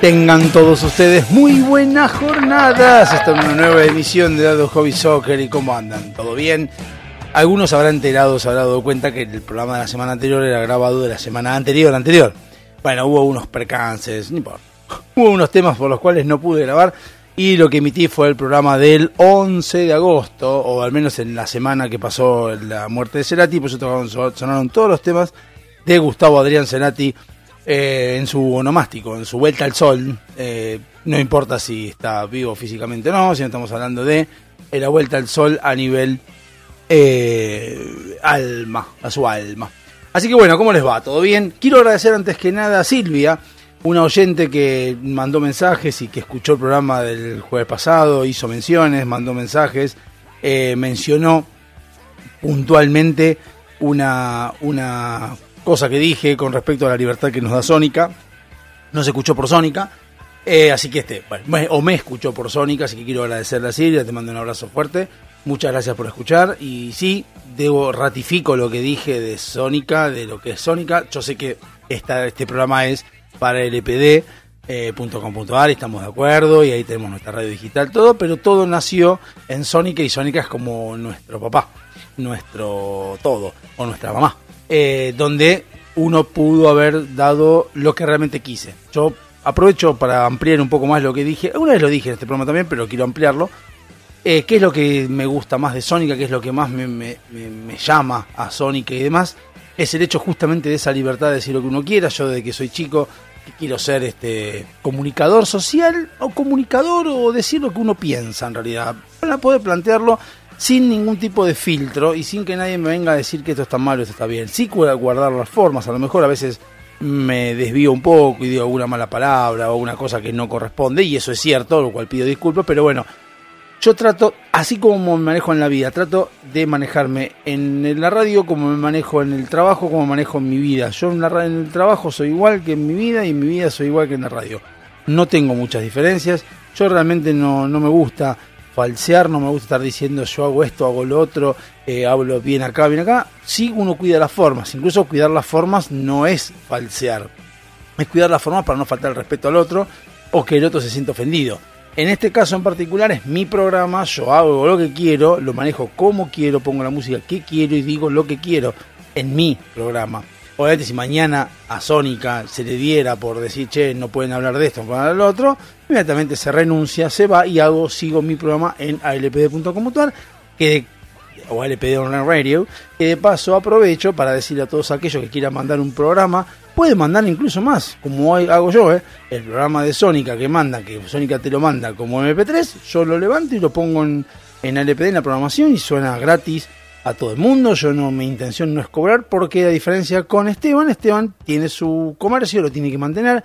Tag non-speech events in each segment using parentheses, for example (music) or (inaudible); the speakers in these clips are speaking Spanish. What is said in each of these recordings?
Tengan todos ustedes muy buenas jornadas. Esta es una nueva emisión de Dado Hobby Soccer. ¿Y cómo andan? ¿Todo bien? Algunos habrán enterado, se habrán dado cuenta que el programa de la semana anterior era grabado de la semana anterior, anterior. Bueno, hubo unos percances, no importa. Hubo unos temas por los cuales no pude grabar y lo que emití fue el programa del 11 de agosto, o al menos en la semana que pasó la muerte de Cerati, pues sonaron todos los temas de Gustavo Adrián Cerati eh, en su onomástico, en su vuelta al sol. Eh, no importa si está vivo físicamente o no, si estamos hablando de eh, la vuelta al sol a nivel alma, a su alma. Así que bueno, ¿cómo les va? ¿Todo bien? Quiero agradecer antes que nada a Silvia, una oyente que mandó mensajes y que escuchó el programa del jueves pasado, hizo menciones, mandó mensajes, mencionó puntualmente una, una cosa que dije con respecto a la libertad que nos da Sónica. No se escuchó por Sónica. eh, así que este, bueno, o me escuchó por Sónica, así que quiero agradecerle a Silvia, te mando un abrazo fuerte. Muchas gracias por escuchar. Y sí, debo, ratifico lo que dije de Sónica, de lo que es Sónica. Yo sé que esta, este programa es para lpd.com.ar, estamos de acuerdo, y ahí tenemos nuestra radio digital, todo, pero todo nació en Sónica y Sónica es como nuestro papá, nuestro todo, o nuestra mamá, eh, donde uno pudo haber dado lo que realmente quise. Yo aprovecho para ampliar un poco más lo que dije, una vez lo dije en este programa también, pero quiero ampliarlo. Eh, ¿Qué es lo que me gusta más de Sónica? ¿Qué es lo que más me, llama a Sónica y demás? Es el hecho justamente de esa libertad de decir lo que uno quiera. Yo desde que soy chico quiero ser este comunicador social o comunicador o decir lo que uno piensa en realidad. Para poder plantearlo sin ningún tipo de filtro y sin que nadie me venga a decir que esto está mal o esto está bien. Sí guardar las formas, a lo mejor a veces me desvío un poco y digo alguna mala palabra o una cosa que no corresponde y eso es cierto, lo cual pido disculpas, pero bueno, yo trato, así como me manejo en la vida, trato de manejarme en la radio como me manejo en el trabajo, como me manejo en mi vida. Yo en, la, en el trabajo soy igual que en mi vida y en mi vida soy igual que en la radio. No tengo muchas diferencias. Yo realmente no, no me gusta falsear, no me gusta estar diciendo yo hago esto, hago lo otro, eh, hablo bien acá, bien acá. Sí, uno cuida las formas. Incluso cuidar las formas no es falsear. Es cuidar las formas para no faltar el respeto al otro o que el otro se sienta ofendido. En este caso en particular es mi programa, yo hago lo que quiero, lo manejo como quiero, pongo la música que quiero y digo lo que quiero en mi programa. Obviamente si mañana a Sónica se le diera por decir, che, no pueden hablar de esto, no pueden hablar del otro, inmediatamente se renuncia, se va y hago, sigo mi programa en alpd.com.ar, que de o LPD Online Radio, que de paso aprovecho para decirle a todos aquellos que quieran mandar un programa, pueden mandar incluso más, como hago yo, ¿eh? el programa de Sónica que manda, que Sónica te lo manda como MP3, yo lo levanto y lo pongo en, en LPD en la programación y suena gratis a todo el mundo, yo no, mi intención no es cobrar, porque a diferencia con Esteban, Esteban tiene su comercio, lo tiene que mantener,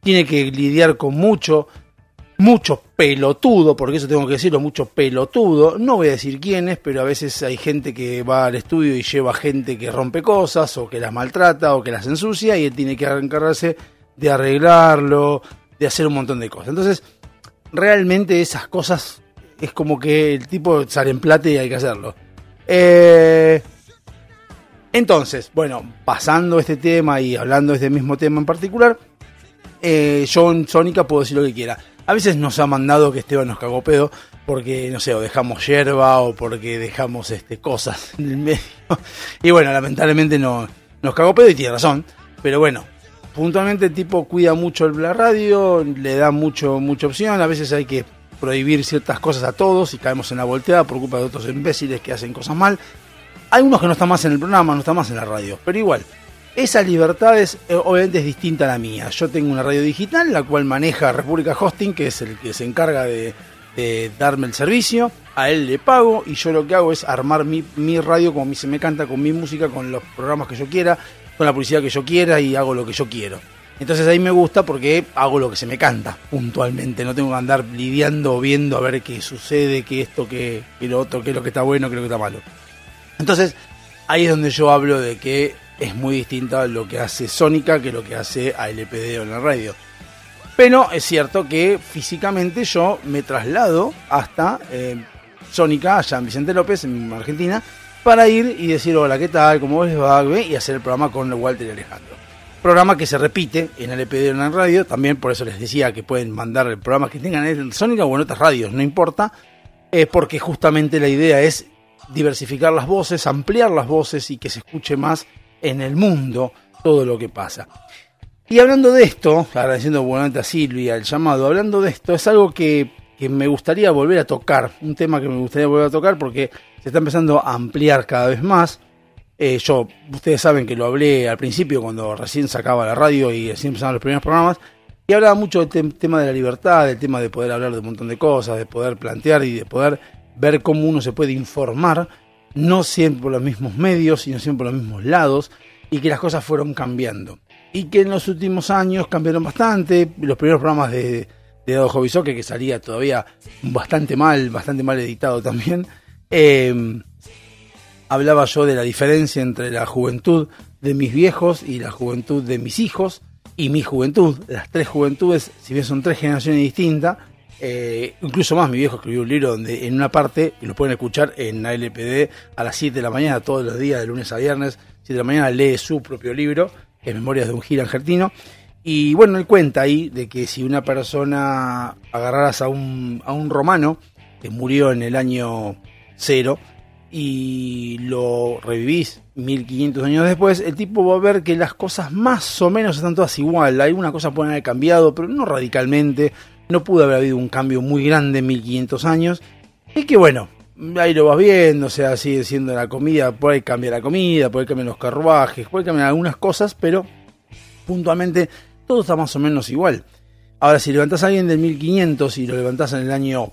tiene que lidiar con mucho mucho pelotudo, porque eso tengo que decirlo, mucho pelotudo. No voy a decir quiénes, pero a veces hay gente que va al estudio y lleva gente que rompe cosas, o que las maltrata, o que las ensucia, y él tiene que encargarse de arreglarlo, de hacer un montón de cosas. Entonces, realmente esas cosas es como que el tipo sale en plata y hay que hacerlo. Eh, entonces, bueno, pasando este tema y hablando de este mismo tema en particular, eh, yo en Sónica puedo decir lo que quiera. A veces nos ha mandado que Esteban nos cagó pedo porque, no sé, o dejamos yerba o porque dejamos este, cosas (laughs) en el medio. Y bueno, lamentablemente no, nos cagó pedo y tiene razón. Pero bueno, puntualmente el tipo cuida mucho la radio, le da mucho, mucha opción. A veces hay que prohibir ciertas cosas a todos y caemos en la volteada por culpa de otros imbéciles que hacen cosas mal. Hay unos que no están más en el programa, no están más en la radio, pero igual. Esa libertad es, eh, obviamente es distinta a la mía. Yo tengo una radio digital, la cual maneja República Hosting, que es el que se encarga de, darme el servicio, a él le pago y yo lo que hago es armar mi, mi radio como a se me canta, con mi música, con los programas que yo quiera, con la publicidad que yo quiera y hago lo que yo quiero. Entonces ahí me gusta porque hago lo que se me canta puntualmente, no tengo que andar lidiando, viendo a ver qué sucede, qué esto, qué, qué lo otro, qué es lo que está bueno, qué es lo que está malo. Entonces ahí es donde yo hablo de que es muy distinta lo que hace Sónica que lo que hace ALPD en la radio. Pero es cierto que físicamente yo me traslado hasta eh, Sónica, allá en Vicente López, en Argentina, para ir y decir hola, ¿qué tal? ¿Cómo les va? Y hacer el programa con Walter y Alejandro. Programa que se repite en ALPD en la radio, también por eso les decía que pueden mandar el programa que tengan en Sónica o en otras radios, no importa, eh, porque justamente la idea es diversificar las voces, ampliar las voces y que se escuche más en el mundo todo lo que pasa. Y hablando de esto, agradeciendo buenamente a Silvia el llamado, hablando de esto, es algo que, que, me gustaría volver a tocar, un tema que me gustaría volver a tocar porque se está empezando a ampliar cada vez más. Eh, yo, ustedes saben que lo hablé al principio cuando recién sacaba la radio y recién empezaban los primeros programas, y hablaba mucho del tema de la libertad, del tema de poder hablar de un montón de cosas, de poder plantear y de poder ver cómo uno se puede informar, no siempre por los mismos medios, sino siempre por los mismos lados, y que las cosas fueron cambiando. Y que en los últimos años cambiaron bastante, los primeros programas de, de Dado Jovisoque, que salía todavía bastante mal, bastante mal editado también, eh, hablaba yo de la diferencia entre la juventud de mis viejos y la juventud de mis hijos, y mi juventud, las tres juventudes, si bien son tres generaciones distintas, eh, incluso más, mi viejo escribió un libro donde en una parte, y lo pueden escuchar en ALPD a las 7 de la mañana, todos los días, de lunes a viernes, 7 de la mañana, lee su propio libro, que es Memorias de un gira argentino. Y bueno, él cuenta ahí de que si una persona agarraras a un, a un romano que murió en el año cero y lo revivís 1500 años después, el tipo va a ver que las cosas más o menos están todas igual. Alguna cosa pueden haber cambiado, pero no radicalmente no pudo haber habido un cambio muy grande en 1500 años. Y que bueno, ahí lo vas viendo, o sea, sigue siendo la comida, por ahí cambia la comida, por ahí cambian los carruajes, puede cambiar algunas cosas, pero puntualmente todo está más o menos igual. Ahora, si levantás a alguien del 1500 y lo levantás en el año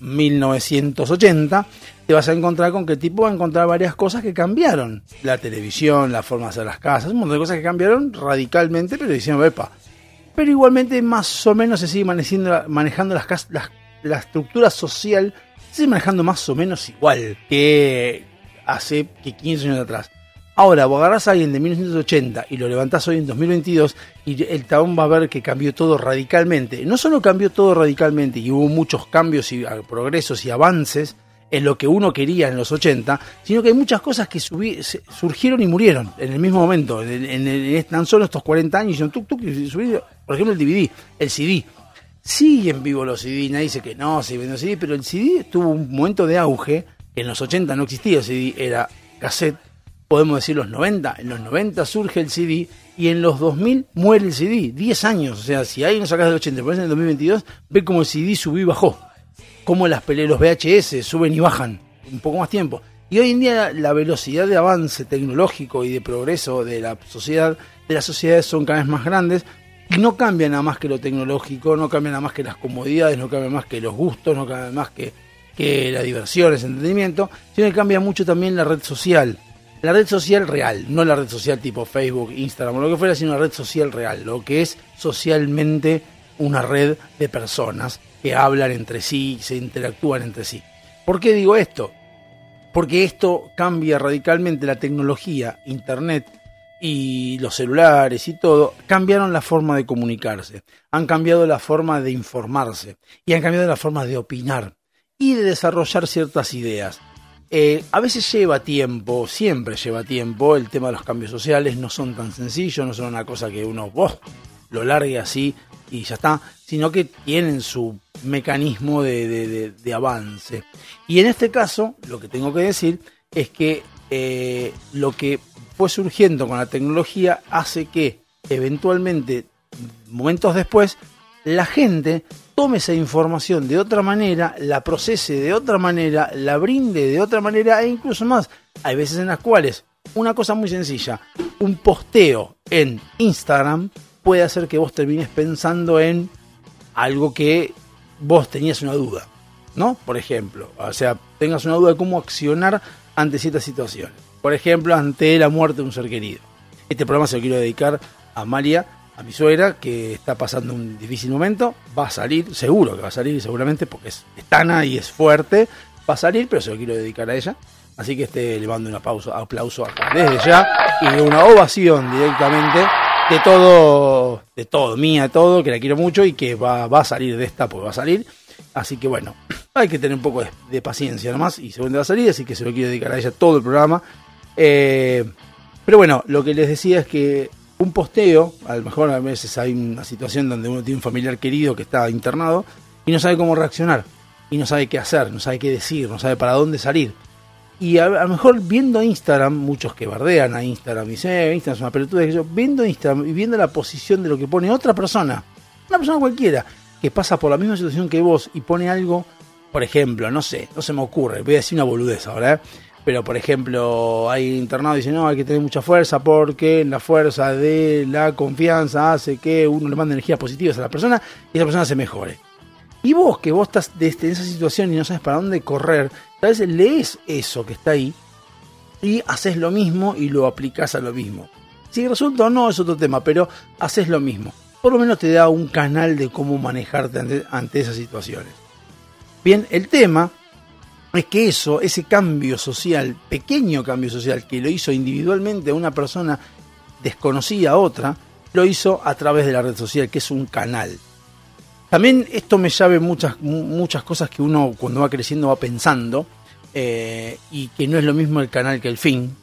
1980, te vas a encontrar con que el tipo va a encontrar varias cosas que cambiaron. La televisión, la forma de hacer las casas, un montón de cosas que cambiaron radicalmente, pero diciendo, epa, pero igualmente más o menos se sigue manejando, manejando las, las, la estructura social, se sigue manejando más o menos igual que hace que 15 años atrás. Ahora, vos agarrás a alguien de 1980 y lo levantás hoy en 2022 y el tabón va a ver que cambió todo radicalmente. No solo cambió todo radicalmente y hubo muchos cambios y progresos y avances en lo que uno quería en los 80, sino que hay muchas cosas que surgieron y murieron en el mismo momento. En, en, en tan solo estos 40 años, tuk, tuk, y por ejemplo, el DVD, el CD. Siguen vivos los CD, nadie dice que no, se venden CD, pero el CD tuvo un momento de auge, en los 80 no existía el CD, era cassette, podemos decir los 90, en los 90 surge el CD y en los 2000 muere el CD, 10 años, o sea, si hay no sacas del 80, pero en el 2022, ve como el CD subió y bajó, como las los VHS suben y bajan, un poco más tiempo. Y hoy en día la velocidad de avance tecnológico y de progreso de la sociedad, de las sociedades son cada vez más grandes, y no cambia nada más que lo tecnológico, no cambia nada más que las comodidades, no cambia más que los gustos, no cambia más que, que la diversión, el entretenimiento, sino que cambia mucho también la red social. La red social real, no la red social tipo Facebook, Instagram o lo que fuera, sino la red social real, lo que es socialmente una red de personas que hablan entre sí, se interactúan entre sí. ¿Por qué digo esto? Porque esto cambia radicalmente la tecnología, Internet, y los celulares y todo cambiaron la forma de comunicarse, han cambiado la forma de informarse y han cambiado la forma de opinar y de desarrollar ciertas ideas. Eh, a veces lleva tiempo, siempre lleva tiempo, el tema de los cambios sociales no son tan sencillos, no son una cosa que uno lo largue así y ya está, sino que tienen su mecanismo de, avance. Y en este caso, lo que tengo que decir es que eh, lo que fue surgiendo con la tecnología hace que eventualmente, momentos después, la gente tome esa información de otra manera, la procese de otra manera, la brinde de otra manera e incluso más. Hay veces en las cuales una cosa muy sencilla, un posteo en Instagram puede hacer que vos termines pensando en algo que vos tenías una duda. ¿no? Por ejemplo, o sea, tengas una duda de cómo accionar ante ciertas situaciones. Por ejemplo, ante la muerte de un ser querido. Este programa se lo quiero dedicar a María, a mi suegra, que está pasando un difícil momento. Va a salir, seguro que va a salir, seguramente, porque es, tana y es fuerte. Va a salir, pero se lo quiero dedicar a ella. Así que este, le mando un pausa, aplauso acá desde ya y una ovación directamente de todo, de todo, mía, todo, que la quiero mucho y que va, va a salir de esta, pues va a salir. Así que bueno, (clears throat) hay que tener un poco de, paciencia nomás y según va a salir, así que se lo quiero dedicar a ella todo el programa. Eh, pero bueno, lo que les decía es que un posteo, a lo mejor a veces hay una situación donde uno tiene un familiar querido que está internado y no sabe cómo reaccionar, y no sabe qué hacer, no sabe qué decir, no sabe para dónde salir. Y a, lo mejor viendo Instagram, muchos que bardean a Instagram y dicen, eh, Instagram es una pelotuda, yo, viendo Instagram y viendo la posición de lo que pone otra persona, una persona cualquiera, que pasa por la misma situación que vos y pone algo, por ejemplo, no sé, no se me ocurre, voy a decir una boludez ahora, ¿eh? pero por ejemplo, hay internado y dice, no, hay que tener mucha fuerza porque la fuerza de la confianza hace que uno le mande energías positivas a la persona y esa persona se mejore. Y vos, que vos estás desde esa situación y no sabes para dónde correr, a veces lees eso que está ahí y haces lo mismo y lo aplicas a lo mismo. Si resulta o no es otro tema, pero haces lo mismo por lo menos te da un canal de cómo manejarte ante, esas situaciones. Bien, el tema es que eso, ese cambio social, pequeño cambio social que lo hizo individualmente una persona desconocida a otra, lo hizo a través de la red social, que es un canal. También esto me llave muchas, muchas cosas que uno cuando va creciendo va pensando, eh, y que no es lo mismo el canal que el fin,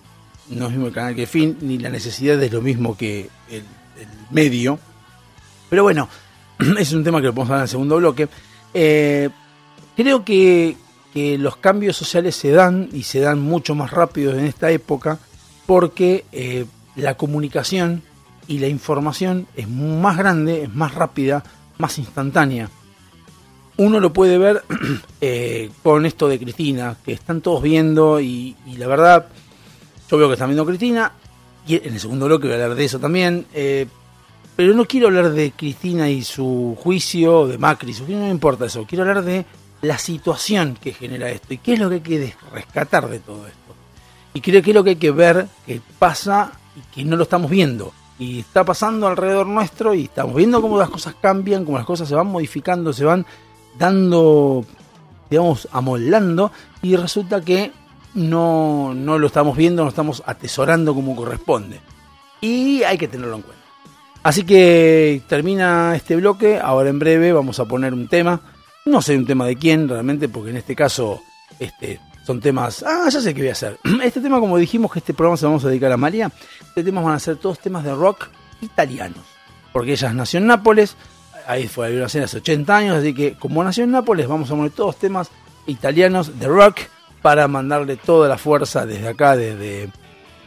no es lo mismo el canal que el fin, ni la necesidad es lo mismo que el medio. Pero bueno, (clears throat) es un tema que lo podemos hablar en el segundo bloque. Eh, creo que, los cambios sociales se dan y se dan mucho más rápido en esta época porque eh, la comunicación y la información es más grande, es más rápida, más instantánea. Uno lo puede ver (clears throat) eh, con esto de Cristina, que están todos viendo y, la verdad, yo veo que están viendo Cristina y en el segundo bloque voy a hablar de eso también. Pero no quiero hablar de Cristina y su juicio, de Macri, su juicio, no me importa eso. Quiero hablar de la situación que genera esto y qué es lo que hay que rescatar de todo esto. Y creo que es lo que hay que ver que pasa y que no lo estamos viendo. Y está pasando alrededor nuestro y estamos viendo cómo las cosas cambian, cómo las cosas se van modificando, se van dando, digamos, amoldando. Y resulta que no, no lo estamos viendo, no estamos atesorando como corresponde. Y hay que tenerlo en cuenta. Así que termina este bloque, ahora en breve vamos a poner un tema, no sé un tema de quién realmente, porque en este caso este, son temas, ah, ya sé qué voy a hacer. (clears throat) Este tema, como dijimos que este programa se vamos a dedicar a María, este tema van a ser todos temas de rock italianos, porque ella nació en Nápoles, ahí fue a vivir hace 80 años, así que como nació en Nápoles vamos a poner todos temas italianos de rock para mandarle toda la fuerza desde acá, desde,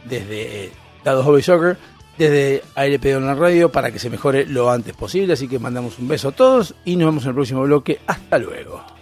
desde Dados Hobby Soccer desde ALP en la radio para que se mejore lo antes posible. Así que mandamos un beso a todos y nos vemos en el próximo bloque. Hasta luego.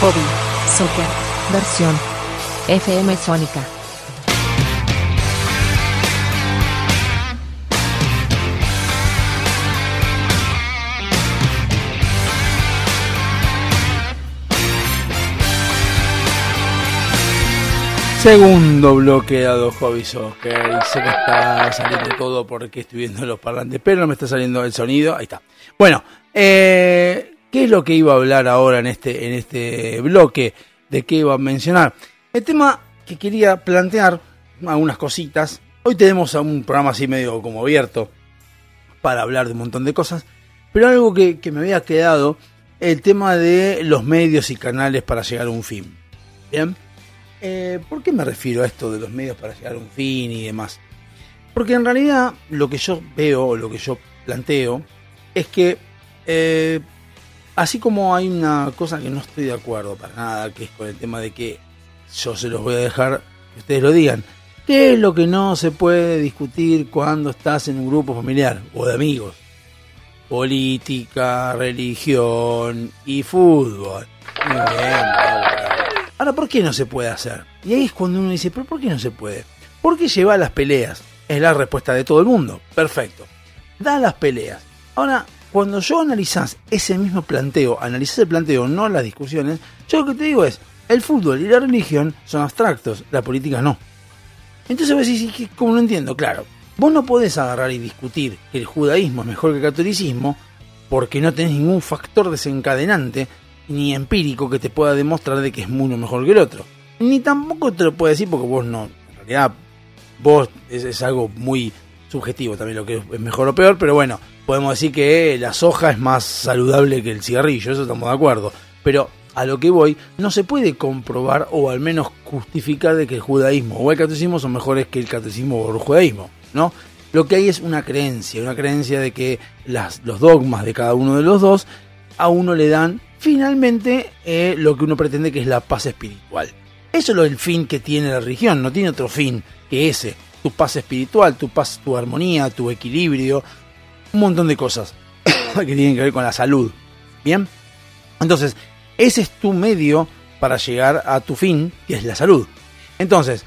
Hobby, soccer, versión. FM Sónica. Segundo bloque dado Hobby Soccer. Y sé que está saliendo todo porque estoy viendo los parlantes, pero no me está saliendo el sonido. Ahí está. Bueno, eh, ¿qué es lo que iba a hablar ahora en este, en este bloque? ¿De qué iba a mencionar? El tema que quería plantear, algunas cositas. Hoy tenemos un programa así medio como abierto para hablar de un montón de cosas. Pero algo que, que me había quedado, el tema de los medios y canales para llegar a un fin. ¿Bien? Eh, ¿Por qué me refiero a esto de los medios para llegar a un fin y demás? Porque en realidad lo que yo veo, lo que yo planteo, es que eh, así como hay una cosa que no estoy de acuerdo para nada, que es con el tema de que yo se los voy a dejar que ustedes lo digan. ¿Qué es lo que no se puede discutir cuando estás en un grupo familiar o de amigos? Política, religión y fútbol. Muy bien. Ahora, ¿por qué no se puede hacer? Y ahí es cuando uno dice, ¿pero por qué no se puede? Porque lleva las peleas. Es la respuesta de todo el mundo. Perfecto. Da las peleas. Ahora, cuando yo analizás ese mismo planteo, analizás el planteo, no las discusiones, yo lo que te digo es, el fútbol y la religión son abstractos, la política no. Entonces vos decís, ¿y ¿cómo no entiendo? Claro, vos no podés agarrar y discutir que el judaísmo es mejor que el catolicismo porque no tenés ningún factor desencadenante ni empírico que te pueda demostrar de que es uno mejor que el otro. Ni tampoco te lo puedo decir porque vos no, en realidad vos es algo muy subjetivo también lo que es mejor o peor, pero bueno, podemos decir que la soja es más saludable que el cigarrillo, eso estamos de acuerdo. Pero a lo que voy, no se puede comprobar o al menos justificar de que el judaísmo o el catolicismo son mejores que el catolicismo o el judaísmo, ¿no? Lo que hay es una creencia, una creencia de que las, los dogmas de cada uno de los dos a uno le dan finalmente eh, lo que uno pretende que es la paz espiritual. Eso es el fin que tiene la religión, no tiene otro fin que ese, tu paz espiritual, tu paz, tu armonía, tu equilibrio, un montón de cosas (coughs) que tienen que ver con la salud. Bien, entonces ese es tu medio para llegar a tu fin, que es la salud. Entonces,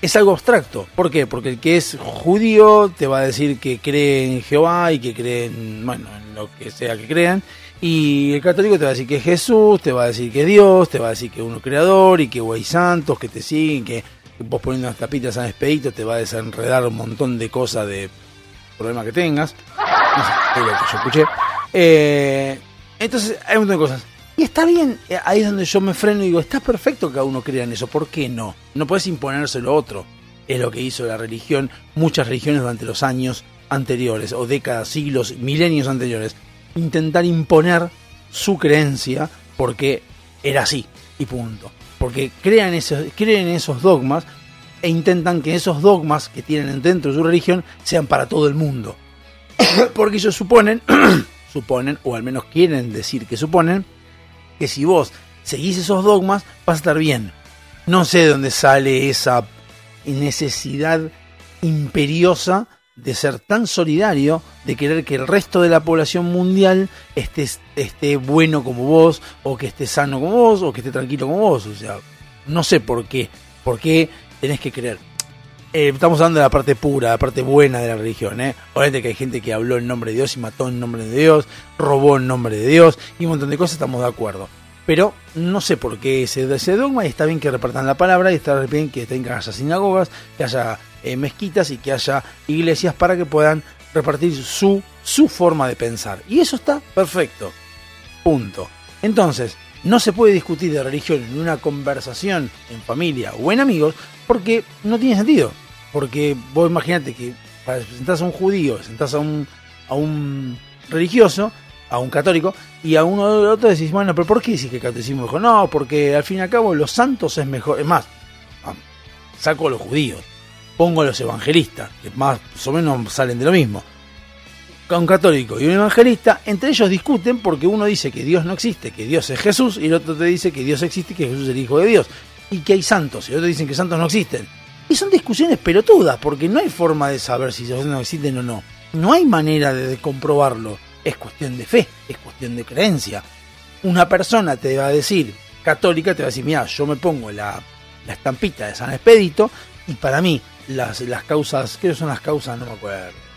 es algo abstracto. ¿Por qué? Porque el que es judío te va a decir que cree en Jehová y que cree en, bueno, en lo que sea que crean. Y el católico te va a decir que es Jesús, te va a decir que es Dios, te va a decir que es uno creador y que hay santos que te siguen, que vos poniendo unas tapitas a Expedito te va a desenredar un montón de cosas de problema que tengas. No sé, lo yo escuché. Eh, entonces, hay un montón de cosas. Y está bien, eh, ahí es donde yo me freno y digo, está perfecto que cada uno crea en eso, ¿por qué no? No puedes imponérselo a otro. Es lo que hizo la religión, muchas religiones durante los años anteriores, o décadas, siglos, milenios anteriores. Intentar imponer su creencia porque era así, y punto. Porque crean esos, creen en esos dogmas e intentan que esos dogmas que tienen dentro de su religión sean para todo el mundo. (coughs) porque ellos suponen, (coughs) suponen, o al menos quieren decir que suponen, que si vos seguís esos dogmas vas a estar bien. No sé de dónde sale esa necesidad imperiosa de ser tan solidario, de querer que el resto de la población mundial esté, esté bueno como vos, o que esté sano como vos, o que esté tranquilo como vos. O sea, no sé por qué. ¿Por qué tenés que creer? Eh, estamos hablando de la parte pura, la parte buena de la religión, ¿eh? Obviamente que hay gente que habló en nombre de Dios y mató en nombre de Dios, robó en nombre de Dios y un montón de cosas, estamos de acuerdo. Pero no sé por qué ese, ese dogma y está bien que repartan la palabra y está bien que tenga haya sinagogas, que haya eh, mezquitas y que haya iglesias para que puedan repartir su, su forma de pensar. Y eso está perfecto. Punto. Entonces, no se puede discutir de religión en una conversación en familia o en amigos porque no tiene sentido. Porque vos imaginate que sentás a un judío, sentás a un, a un religioso, a un católico, y a uno o otro decís, bueno, pero ¿por qué que catecismo mejor? No, porque al fin y al cabo los santos es mejor. Es más, saco a los judíos, pongo a los evangelistas, que más o menos salen de lo mismo. Un católico y un evangelista, entre ellos discuten porque uno dice que Dios no existe, que Dios es Jesús, y el otro te dice que Dios existe que Jesús es el Hijo de Dios, y que hay santos, y otros dicen que santos no existen. Y son discusiones pelotudas, porque no hay forma de saber si no existen o no. No hay manera de comprobarlo. Es cuestión de fe, es cuestión de creencia. Una persona te va a decir, católica, te va a decir, mira, yo me pongo la, la estampita de San Expedito, y para mí las, las causas, ¿qué son las causas? No me acuerdo.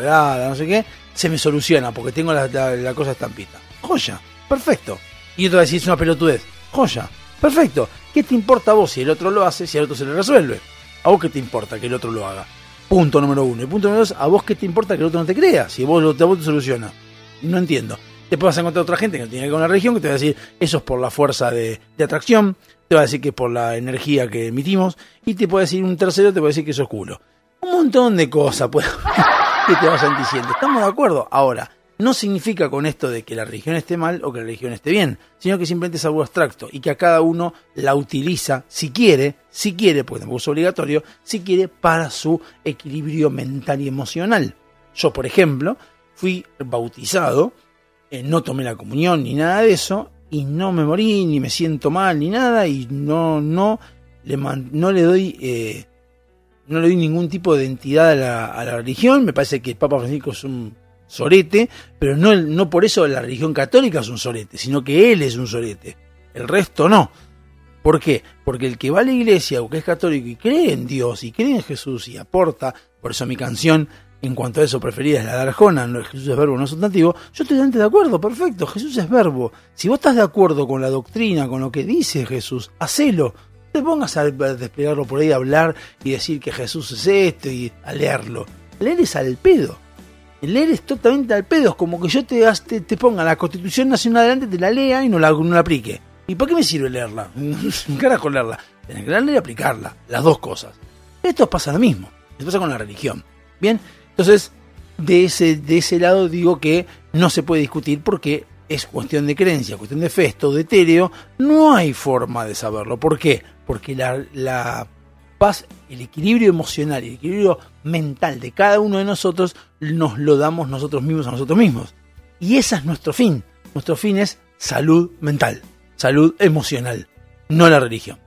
No sé qué, se me soluciona porque tengo la, la, cosa estampita. Joya, perfecto. Y otro va a decir, es una pelotudez. Joya, perfecto. ¿Qué te importa a vos si el otro lo hace, si al otro se le resuelve? ¿A vos qué te importa que el otro lo haga? Punto número uno. Y punto número dos, ¿a vos qué te importa que el otro no te crea? Si vos, a vos te soluciona. No entiendo. Después vas a encontrar otra gente que no tiene que ver con la religión que te va a decir, eso es por la fuerza de, de atracción, te va a decir que es por la energía que emitimos, y te puede decir un tercero, te puede decir que eso es culo. Un montón de cosas pues, que te vayan diciendo. ¿Estamos de acuerdo? Ahora, no significa con esto de que la religión esté mal o que la religión esté bien, sino que simplemente es algo abstracto y que a cada uno la utiliza, si quiere, si quiere, porque tampoco es obligatorio, si quiere, para su equilibrio mental y emocional. Yo, por ejemplo, fui bautizado, eh, no tomé la comunión ni nada de eso, y no me morí, ni me siento mal, ni nada, y no, no, le, no le doy... Eh, no le doy ningún tipo de identidad a la, a la religión, me parece que el Papa Francisco es un sorete, pero no, no por eso la religión católica es un sorete, sino que él es un sorete. El resto no. ¿Por qué? Porque el que va a la iglesia o que es católico y cree en Dios y cree en Jesús y aporta, por eso mi canción en cuanto a eso preferida es la de Arjona, Jesús es verbo, no es sustantivo, yo estoy delante de acuerdo, perfecto, Jesús es verbo. Si vos estás de acuerdo con la doctrina, con lo que dice Jesús, hacelo. Te pongas a desplegarlo por ahí, a hablar y decir que Jesús es esto y a leerlo. Leer es al pedo. Leer es totalmente al pedo, es como que yo te, te, te ponga la Constitución Nacional adelante, te la lea y no la, no la aplique. ¿Y para qué me sirve leerla? (laughs) Carajo leerla. Tenés que leerla y aplicarla, las dos cosas. Esto pasa lo mismo, esto pasa con la religión. Bien, entonces de ese, de ese lado digo que no se puede discutir porque es cuestión de creencia, cuestión de fe, es todo etéreo, no hay forma de saberlo. ¿Por qué? Porque la, paz, el equilibrio emocional, el equilibrio mental de cada uno de nosotros nos lo damos nosotros mismos a nosotros mismos. Y ese es nuestro fin. Nuestro fin es salud mental, salud emocional, no la religión.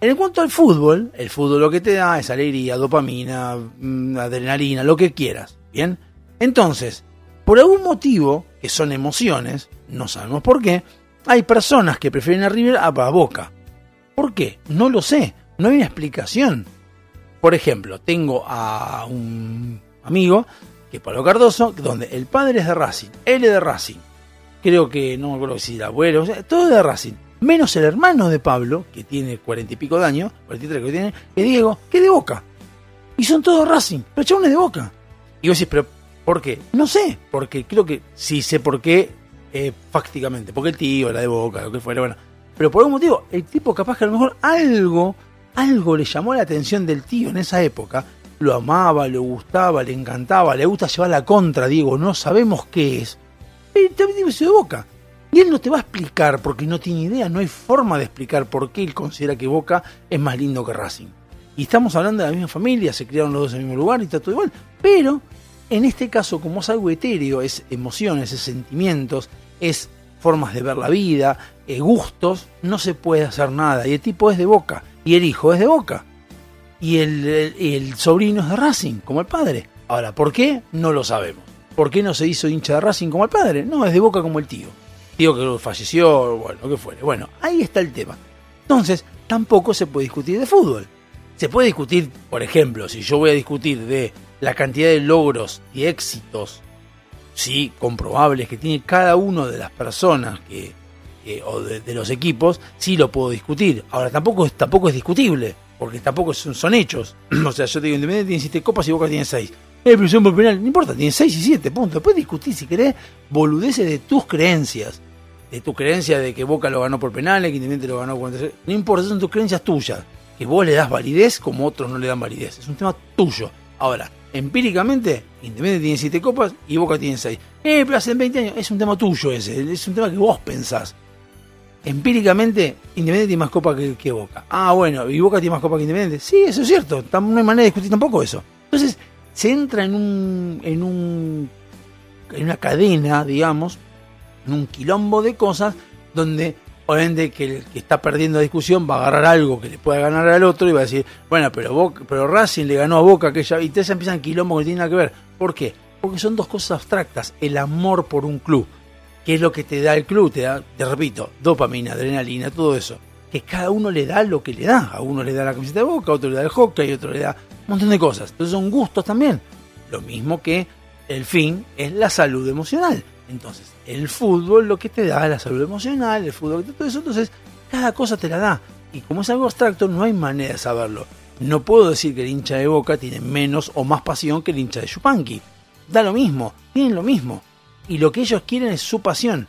En cuanto al fútbol, el fútbol lo que te da es alegría, dopamina, adrenalina, lo que quieras. Bien, entonces, por algún motivo, que son emociones, no sabemos por qué, hay personas que prefieren a River a Boca. ¿Por qué? No lo sé, no hay una explicación. Por ejemplo, tengo a un amigo, que es Pablo Cardoso, donde el padre es de Racing, él es de Racing. Creo que, no me acuerdo si el abuelo, o sea, todo es de Racing. Menos el hermano de Pablo, que tiene cuarenta y pico de años, 43 que tiene, que Diego, que es de Boca. Y son todos Racing, pero chabones de Boca. Y vos decís, pero ¿por qué? No sé, porque creo que sí sé por qué, eh. Porque el tío era de Boca, lo que fuera, bueno. Pero por algún motivo, el tipo capaz que a lo mejor algo algo le llamó la atención del tío en esa época. Lo amaba, le gustaba, le encantaba, le gusta llevar la contra, Diego, no sabemos qué es. Y también se de boca. Y él no te va a explicar porque no tiene idea, no hay forma de explicar por qué él considera que Boca es más lindo que Racing. Y estamos hablando de la misma familia, se criaron los dos en el mismo lugar y está todo igual. Pero en este caso, como es algo etéreo, es emociones, es sentimientos, es formas de ver la vida, eh, gustos, no se puede hacer nada. Y el tipo es de Boca y el hijo es de Boca. Y el, el, sobrino es de Racing, como el padre. Ahora, ¿por qué? No lo sabemos. ¿Por qué no se hizo hincha de Racing como el padre? No, es de boca como el tío. Tío que falleció, bueno, lo que fuere. Bueno, ahí está el tema. Entonces, tampoco se puede discutir de fútbol. Se puede discutir, por ejemplo, si yo voy a discutir de la cantidad de logros y éxitos, sí, comprobables que tiene cada uno de las personas que, o de, de los equipos, sí lo puedo discutir. Ahora, tampoco, es- tampoco es discutible, porque tampoco son, son hechos. (clears throat) o sea, yo te digo, Independiente tiene 7 copas y Boca tiene 6. Eh, pero son por penal, no importa, tiene 6 y 7, punto. Después discutir, si querés, boludeces de tus creencias. De tu creencia de que Boca lo ganó por penales, que Independiente lo ganó por... No importa, son tus creencias tuyas. Que vos le das validez como otros no le dan validez. Es un tema tuyo. Ahora, empíricamente, Independiente tiene 7 copas y Boca tiene 6. Eh, pero hace 20 años. Es un tema tuyo ese. Es un tema que vos pensás. Empíricamente, Independiente tiene más copas que, que Boca. Ah, bueno, ¿y Boca tiene más copas que Independiente? Sí, eso es cierto. No hay manera de discutir tampoco eso. Entonces, se entra en un, en un en una cadena, digamos, en un quilombo de cosas donde obviamente que el que está perdiendo la discusión va a agarrar algo que le pueda ganar al otro y va a decir, bueno, pero Boca, pero Racing le ganó a Boca aquella y entonces empiezan quilombo que tiene nada que ver. ¿Por qué? Porque son dos cosas abstractas, el amor por un club, que es lo que te da el club, te da, te repito, dopamina, adrenalina, todo eso. Que cada uno le da lo que le da. A uno le da la camiseta de boca, a otro le da el hockey, a otro le da un montón de cosas. Entonces son gustos también. Lo mismo que el fin es la salud emocional. Entonces, el fútbol lo que te da es la salud emocional, el fútbol todo eso. Entonces, cada cosa te la da. Y como es algo abstracto, no hay manera de saberlo. No puedo decir que el hincha de Boca tiene menos o más pasión que el hincha de Chupanqui. Da lo mismo, tienen lo mismo. Y lo que ellos quieren es su pasión.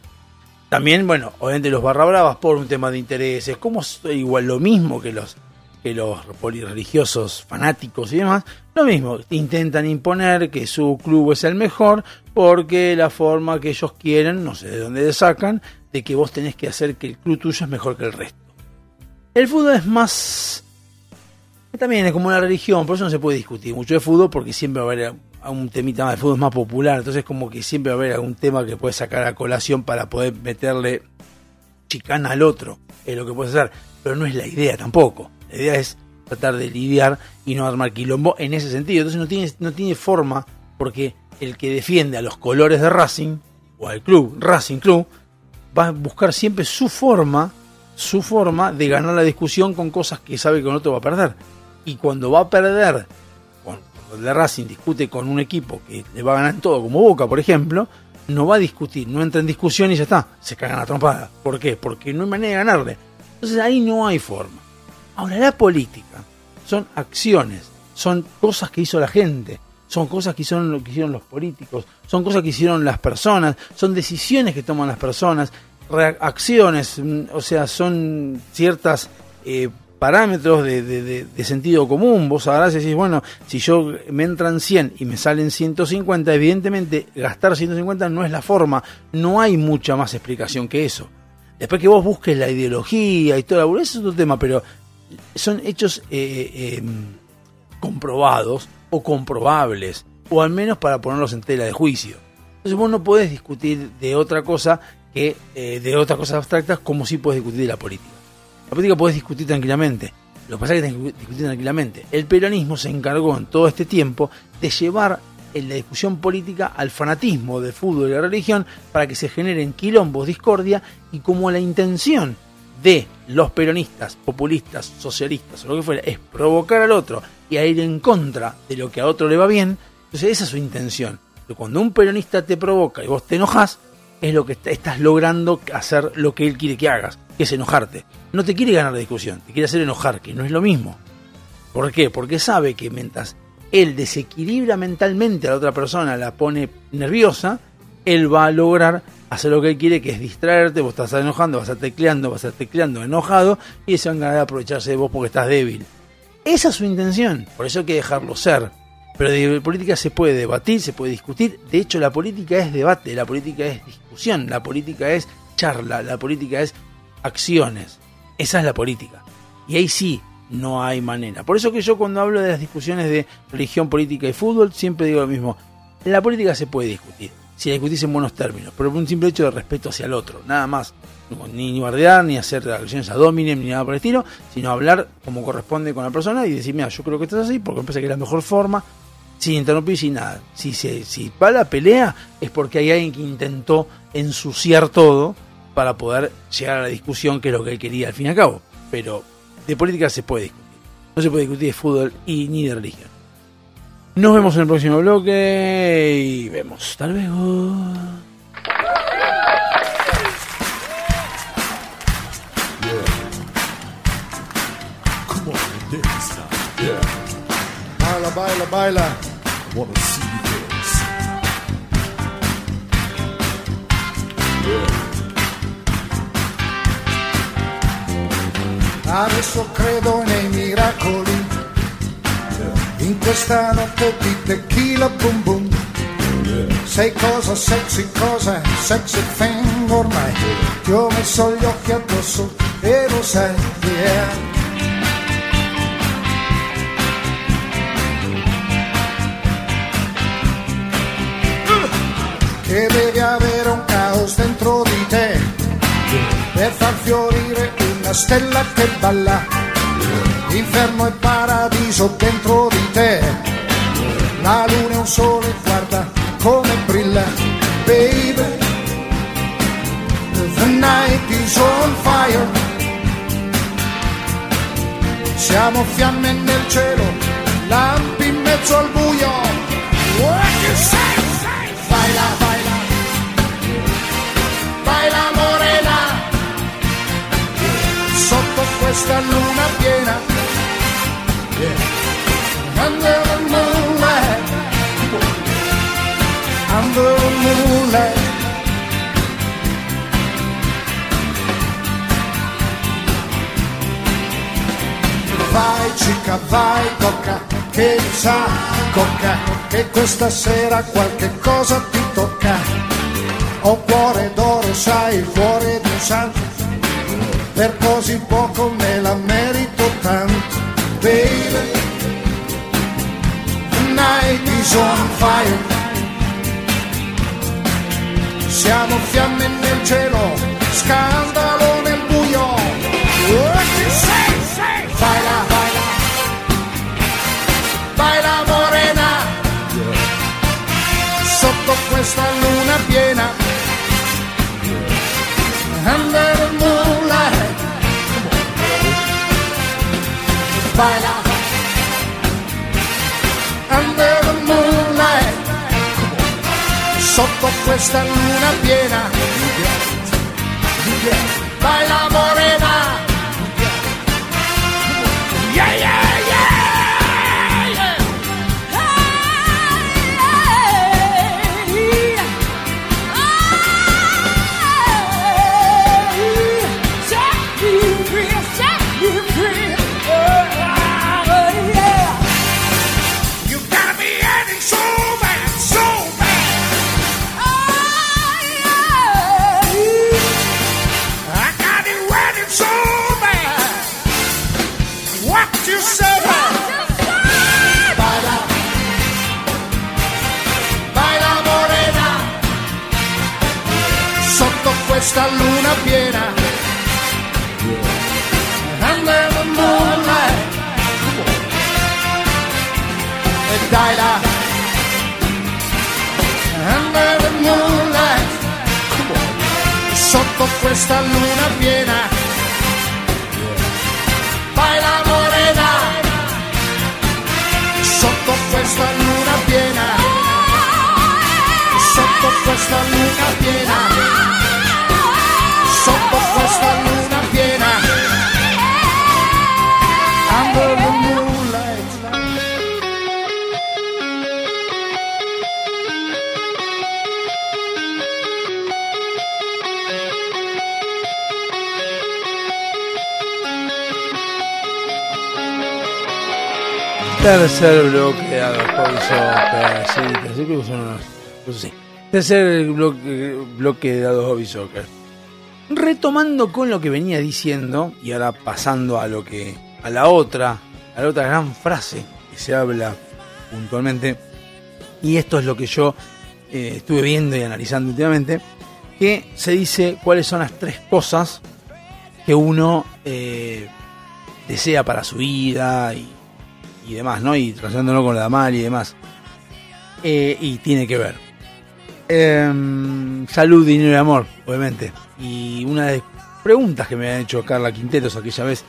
También, bueno, obviamente los barra bravas por un tema de intereses, como igual lo mismo que los que los religiosos fanáticos y demás, lo mismo, intentan imponer que su club es el mejor porque la forma que ellos quieren, no sé de dónde sacan, de que vos tenés que hacer que el club tuyo es mejor que el resto. El fútbol es más... También es como una religión, por eso no se puede discutir mucho de fútbol porque siempre va a haber un temita más de fútbol más popular, entonces como que siempre va a haber algún tema que puede sacar a colación para poder meterle chicana al otro, es lo que puedes hacer, pero no es la idea tampoco. La idea es tratar de lidiar y no armar quilombo en ese sentido. Entonces no tiene, no tiene forma porque el que defiende a los colores de Racing o al club, Racing Club, va a buscar siempre su forma, su forma de ganar la discusión con cosas que sabe que el otro va a perder. Y cuando va a perder, cuando el de Racing discute con un equipo que le va a ganar en todo, como Boca, por ejemplo, no va a discutir, no entra en discusión y ya está, se cagan a trompada. ¿Por qué? Porque no hay manera de ganarle. Entonces ahí no hay forma. Ahora, la política son acciones, son cosas que hizo la gente, son cosas que hicieron lo que hicieron los políticos, son cosas que hicieron las personas, son decisiones que toman las personas, reacciones, mm, o sea, son ciertas eh, parámetros de, sentido común. Vos agarrás y decís, bueno, si yo me entran 100 y me salen 150, evidentemente gastar 150 no es la forma, no hay mucha más explicación que eso. Después que vos busques la ideología y la boludez, es otro tema, pero son hechos eh, eh, comprobados o comprobables, o al menos para ponerlos en tela de juicio. Entonces vos no podés discutir de otra cosa que eh, de otras cosas abstractas como si podés discutir de la política. La política podés discutir tranquilamente. Lo que pasa es que tenés que discutir tranquilamente. El peronismo se encargó en todo este tiempo de llevar en la discusión política al fanatismo de fútbol y la religión para que se generen quilombos, discordia y como la intención de los peronistas, populistas, socialistas o lo que fuera es provocar al otro y a ir en contra de lo que a otro le va bien, entonces esa es su intención. Cuando un peronista te provoca y vos te enojas, es lo que est- estás logrando hacer lo que él quiere que hagas, que es enojarte. No te quiere ganar la discusión, te quiere hacer enojar, que no es lo mismo. ¿Por qué? Porque sabe que mientras él desequilibra mentalmente a la otra persona, la pone nerviosa, él va a lograr hacer lo que él quiere, que es distraerte, vos estás enojando, vas a tecleando, vas a tecleando enojado, y se van a ganar aprovecharse de vos porque estás débil. Esa es su intención, por eso hay que dejarlo ser. Pero de política se puede debatir, se puede discutir. De hecho, la política es debate, la política es discusión, la política es charla, la política es acciones. Esa es la política. Y ahí sí, no hay manera. Por eso que yo cuando hablo de las discusiones de religión, política y fútbol, siempre digo lo mismo. La política se puede discutir, si discutís en buenos términos, pero por un simple hecho de respeto hacia el otro, nada más. Ni, ni ni hacer agresiones a dominem, ni nada por el estilo, sino hablar como corresponde con la persona y decir, mira, yo creo que esto es así, porque me que es la mejor forma. sin interrumpir, sin nada. Si, se, si va la pelea es porque hay alguien que intentó ensuciar todo para poder llegar a la discusión que es lo que él quería al fin y al cabo. Pero de política se puede discutir. No se puede discutir de fútbol y ni de religión. Nos vemos en el próximo bloque y vemos. Hasta luego. Yeah. Baila, baila, baila. I wanna see you dance. Adesso credo nei miracoli, in questa notte di tequila boom boom. Sei cosa sexy, cosa sexy thing ormai. Ti ho messo gli occhi addosso e lo sai, yeah. Che devi avere un caos dentro di te per far fiorire una stella che balla. Inferno e paradiso dentro di te. La luna è un sole, guarda come brilla, baby. The night is on fire. Siamo fiamme nel cielo, lampi in mezzo al buio. What you say? Baila, baila, baila morena, sotto questa luna piena. Under the moonlight, under the moonlight. Vai cica, vai tocca, che sa, cocca, che questa sera qualche cosa ti tocca. Ho cuore d'oro, sai, il cuore di un santo, per così poco me la merito tanto, baby. The night is on fire. Siamo fiamme nel cielo, scandalo nel buio. What you say? Baila, baila, baila morena, sotto questa luna piena. Baila, under the moonlight, sotto questa luna piena. Baila morena. Yeah, yeah, Tercer bloque a Soccer. Sí, tercer bloque son unos- pues sí. Tercer bloque de Dados Hobby Soccer. Retomando con lo que venía diciendo, y ahora pasando a lo que. a la otra, a la otra gran frase que se habla puntualmente. Y esto es lo que yo eh, estuve viendo y analizando últimamente. Que se dice cuáles son las tres cosas que uno eh, desea para su vida y, y demás, ¿no? Y relacionándolo con la mal y demás. Eh, y tiene que ver. Em, salud, dinero y amor, obviamente. Y una de las preguntas que me ha hecho Carla Quinteros aquella vez,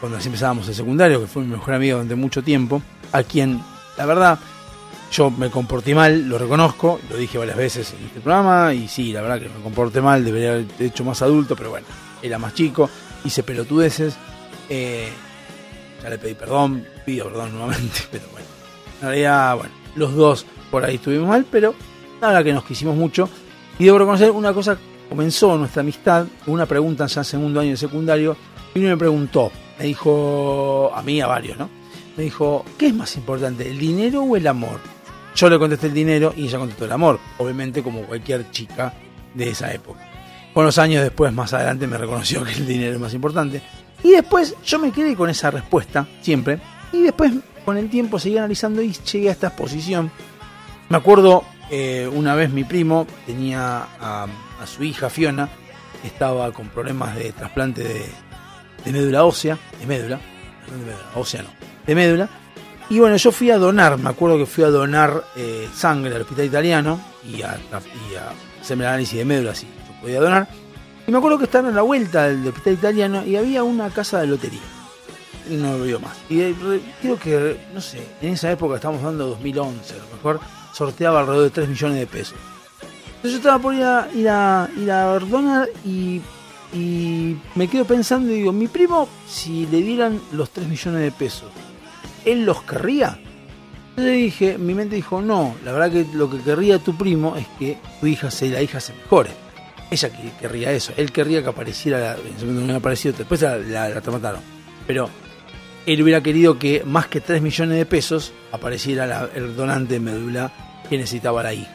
cuando así empezábamos el secundario, que fue mi mejor amiga durante mucho tiempo, a quien, la verdad, yo me comporté mal, lo reconozco, lo dije varias veces en este programa, y sí, la verdad que me comporté mal, debería haber hecho más adulto, pero bueno, era más chico, hice pelotudeces, eh, ya le pedí perdón, pido perdón nuevamente, (laughs) pero bueno, en realidad, bueno, los dos por ahí estuvimos mal, pero la verdad que nos quisimos mucho, y debo reconocer una cosa, comenzó nuestra amistad, una pregunta ya en segundo año de secundario, y uno me preguntó, me dijo, a mí, a varios, ¿no? Me dijo, ¿qué es más importante, el dinero o el amor? Yo le contesté el dinero y ella contestó el amor, obviamente como cualquier chica de esa época. Con los años después, más adelante, me reconoció (laughs) que el dinero es más importante. Y después yo me quedé con esa respuesta, siempre. Y después, con el tiempo, seguí analizando y llegué a esta exposición. Me acuerdo, eh, una vez mi primo tenía a, su hija Fiona, estaba con problemas de trasplante de, médula ósea, de médula, no de médula, ósea no, de médula. Y bueno, yo fui a donar, me acuerdo que fui a donar eh, sangre al hospital italiano y a, y a hacerme el análisis de médula si yo podía donar. Y me acuerdo que estaban a la vuelta del hospital italiano y había una casa de lotería. Y no lo vio más. Y eh, re- creo que, no sé, en esa época, estamos de 2011, a lo mejor sorteaba alrededor de 3 millones de pesos. Entonces yo estaba por ir a, ir a, ir a donar y, y me quedo pensando y digo, mi primo, si le dieran los 3 millones de pesos, ¿él los querría? Entonces dije, mi mente dijo, no, la verdad que lo que querría tu primo es que tu hija se, la hija se mejore. Ella que- querría eso, él querría que apareciera, en después la, la, mataron. Pero él hubiera querido que más que 3 millones de pesos apareciera el donante de médula que necesitaba la hija.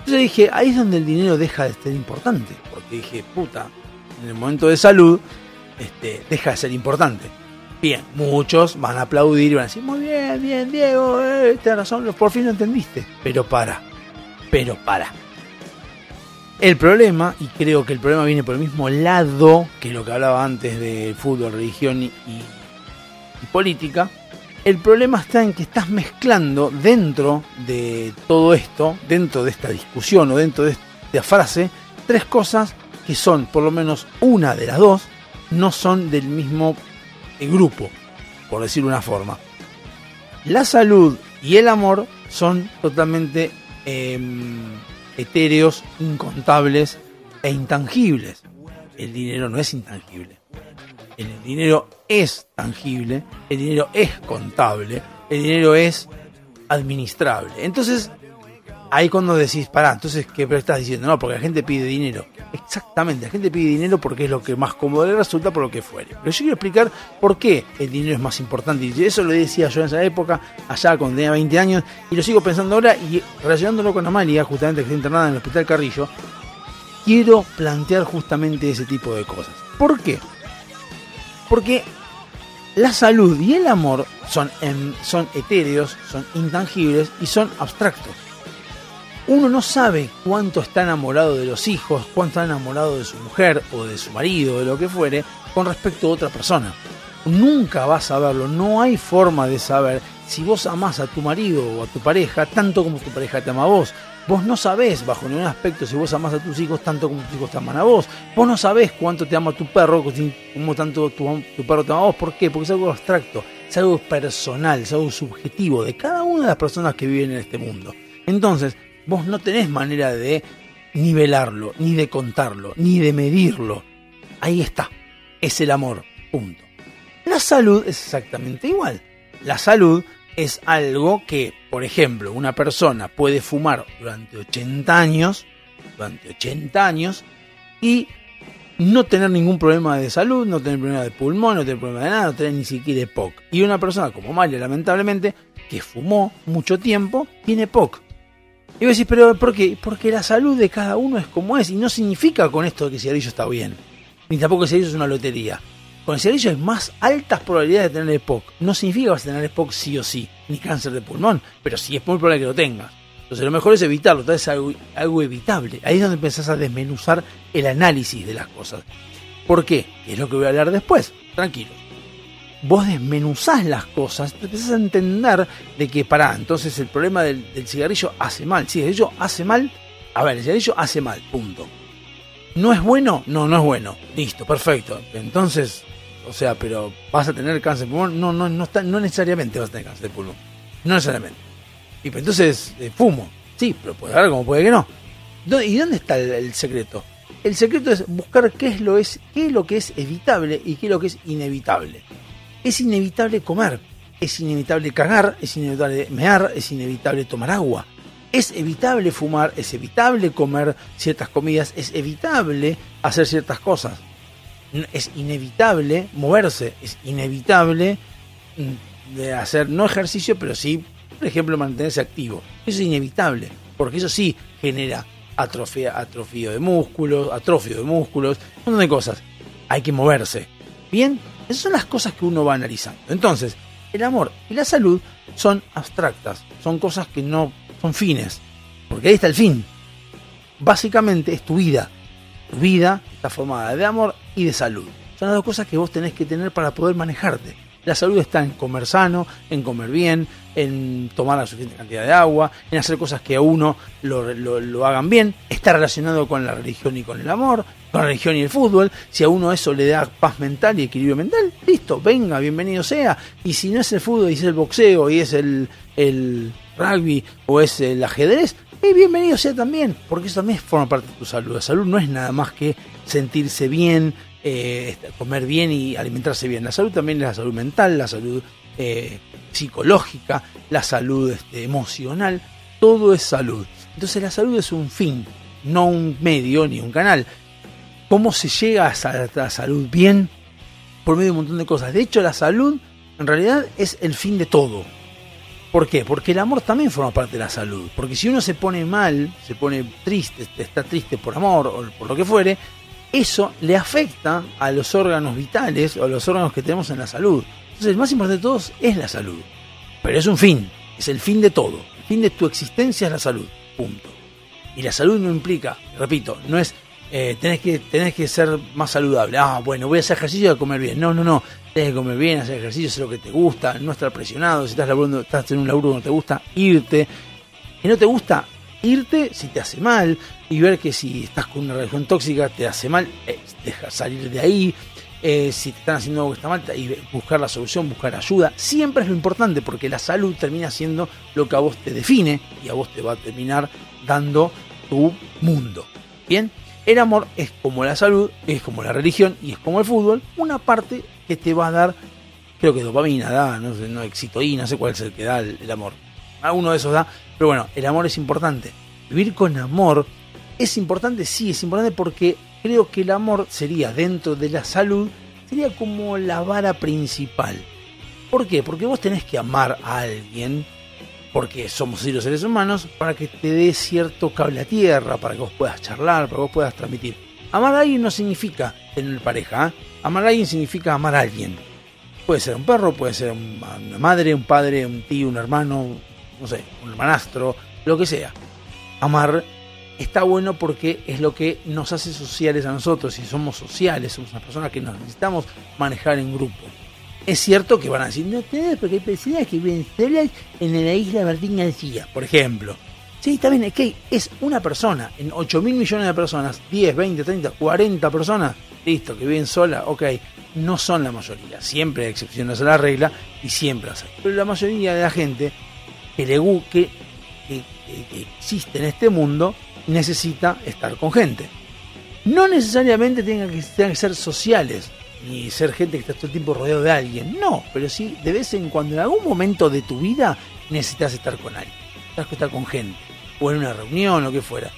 Entonces dije, ahí es donde el dinero deja de ser importante, porque dije, puta, en el momento de salud, este, deja de ser importante. Bien, muchos van a aplaudir y van a decir, muy bien, bien, Diego, eh, razón, por fin lo entendiste. Pero para, pero para. El problema, y creo que el problema viene por el mismo lado que lo que hablaba antes de fútbol, religión y, política, el problema está en que estás mezclando dentro de todo esto, dentro de esta discusión o dentro de esta frase, tres cosas que son, por lo menos una de las dos, no son del mismo eh, grupo, por decirlo de una forma. La salud y el amor son totalmente em, etéreos, incontables e intangibles. El dinero no es intangible. El dinero es tangible, el dinero es contable, el dinero es administrable. Entonces, ahí cuando decís, pará, entonces, ¿qué estás diciendo? No, porque la gente pide dinero. Exactamente, la gente pide dinero porque es lo que más cómodo le resulta por lo que fuere. Pero yo quiero explicar por qué el dinero es más importante. Y eso lo decía yo en esa época, allá cuando tenía 20 años, y lo sigo pensando ahora, y relacionándolo con Amalia, justamente que está internada en el Hospital Carrillo, quiero plantear justamente ese tipo de cosas. ¿Por qué? Porque la salud y el amor son, em, son etéreos, son intangibles y son abstractos. Uno no sabe cuánto está enamorado de los hijos, cuánto está enamorado de su mujer o de su marido, de lo que fuere, con respecto a otra persona. Nunca vas a verlo, no hay forma de saber si vos amás a tu marido o a tu pareja tanto como tu pareja te ama a vos. Vos no sabés bajo ningún aspecto si vos amás a tus hijos tanto como tus hijos te aman a vos. Vos no sabés cuánto te ama tu perro, como tanto tu, tu perro te ama a vos. ¿Por qué? Porque es algo abstracto, es algo personal, es algo subjetivo de cada una de las personas que viven en este mundo. Entonces, vos no tenés manera de nivelarlo, ni de contarlo, ni de medirlo. Ahí está, es el amor, punto. La salud es exactamente igual. La salud es algo que, por ejemplo, una persona puede fumar durante 80 años, durante 80 años, y no tener ningún problema de salud, no tener problema de pulmón, no tener problema de nada, no tener ni siquiera EPOC. Y una persona como Mario, lamentablemente, que fumó mucho tiempo, tiene EPOC. Y vos decís, pero ¿por qué? Porque la salud de cada uno es como es, y no significa con esto que el cigarrillo está bien, ni tampoco el cigarrillo es una lotería. Con el cigarrillo hay más altas probabilidades de tener EPOC. No significa que vas a tener EPOC sí o sí, ni cáncer de pulmón, pero sí es muy probable que lo tengas. Entonces lo mejor es evitarlo, tal vez es algo, algo evitable. Ahí es donde empezás a desmenuzar el análisis de las cosas. ¿Por qué? Es lo que voy a hablar después. Tranquilo. Vos desmenuzás las cosas, te empezás a entender de que, pará, entonces el problema del, cigarrillo hace mal. Sí, el cigarrillo hace mal. A ver, el cigarrillo hace mal, punto. ¿No es bueno? No, no es bueno. Listo, perfecto. Entonces, o sea, pero ¿vas a tener cáncer de pulmón? No, no, no, está, no necesariamente vas a tener cáncer de pulmón. No necesariamente. Y pues entonces, eh, fumo. Sí, pero puede haber como puede que no. ¿Dó- ¿Y dónde está el, el secreto? El secreto es buscar qué es, lo es, qué es lo que es evitable y qué es lo que es inevitable. Es inevitable comer, es inevitable cagar, es inevitable mear, es inevitable tomar agua. Es evitable fumar, es evitable comer ciertas comidas, es evitable hacer ciertas cosas. Es inevitable moverse, es inevitable mm, de hacer no ejercicio, pero sí, por ejemplo, mantenerse activo. Eso es inevitable, porque eso sí genera atrofia, atrofio de músculos, atrofio de músculos, un montón de cosas. Hay que moverse. Bien, esas son las cosas que uno va analizando. Entonces, el amor y la salud son abstractas, son cosas que no son fines, porque ahí está el fin. Básicamente es tu vida. Tu vida está formada de amor y de salud. Son las dos cosas que vos tenés que tener para poder manejarte. La salud está en comer sano, en comer bien, en tomar la suficiente cantidad de agua, en hacer cosas que a uno lo, lo- lo hagan bien. Está relacionado con la religión y con el amor, con la religión y el fútbol. Si a uno eso le da paz mental y equilibrio mental, listo, venga, bienvenido sea. Y si no es el fútbol y es el boxeo y es el, el rugby o es el ajedrez, eh, bienvenido sea también, porque eso también forma parte de tu salud. La salud no es nada más que sentirse bien, eh, comer bien y alimentarse bien. La salud también es la salud mental, la salud eh, psicológica, la salud este, emocional, todo es salud. Entonces la salud es un fin, no un medio ni un canal. ¿Cómo se llega a la salud bien? Por medio de un montón de cosas. De hecho, la salud en realidad es el fin de todo. ¿Por qué? Porque el amor también forma parte de la salud. Porque si uno se pone mal, se pone triste, está triste por amor o por lo que fuere, eso le afecta a los órganos vitales o a los órganos que tenemos en la salud. Entonces, el más importante de todos es la salud. Pero es un fin, es el fin de todo. El fin de tu existencia es la salud. Punto. Y la salud no implica, repito, no es eh, tenés, que, tenés que ser más saludable. Ah, bueno, voy a hacer ejercicio y a comer bien. No, no, no. Tenés que comer bien, hacer ejercicio, hacer lo que te gusta, no estar presionado. Si estás, laburando, estás en un laburo que no te gusta, irte. Y no te gusta irte si te hace mal y ver que si estás con una relación tóxica te hace mal, eh, deja salir de ahí. Eh, si te están haciendo algo que está mal, y buscar la solución, buscar ayuda, siempre es lo importante porque la salud termina siendo lo que a vos te define y a vos te va a terminar dando tu mundo. Bien, el amor es como la salud, es como la religión y es como el fútbol, una parte que te va a dar, creo que dopamina da, no sé, no no sé cuál es el que da el amor. Alguno de esos da, pero bueno, el amor es importante. Vivir con amor es importante, sí, es importante porque creo que el amor sería dentro de la salud, sería como la vara principal. ¿Por qué? Porque vos tenés que amar a alguien, porque somos seres humanos, para que te dé cierto cable a tierra, para que vos puedas charlar, para que vos puedas transmitir. Amar a alguien no significa tener pareja, ¿eh? amar a alguien significa amar a alguien. Puede ser un perro, puede ser una madre, un padre, un tío, un hermano, no sé, un hermanastro, lo que sea. Amar está bueno porque es lo que nos hace sociales a nosotros. Si somos sociales, somos personas que nos necesitamos manejar en grupo. Es cierto que van a decir, no porque hay personas que viven solas en la isla Martín García, por ejemplo. Sí, está bien, es que es una persona, en 8 mil millones de personas, 10, 20, 30, 40 personas, listo, que viven sola, ok, no son la mayoría. Siempre hay excepciones a la regla y siempre las hay. Pero la mayoría de la gente que, que, que- existe en este mundo necesita estar con gente. No necesariamente tengan que, tengan que ser sociales, ni ser gente que está todo el tiempo rodeado de alguien. No, pero sí, de vez en cuando, en algún momento de tu vida, necesitas estar con alguien. Necesitas estar con gente, o en una reunión, o que fuera.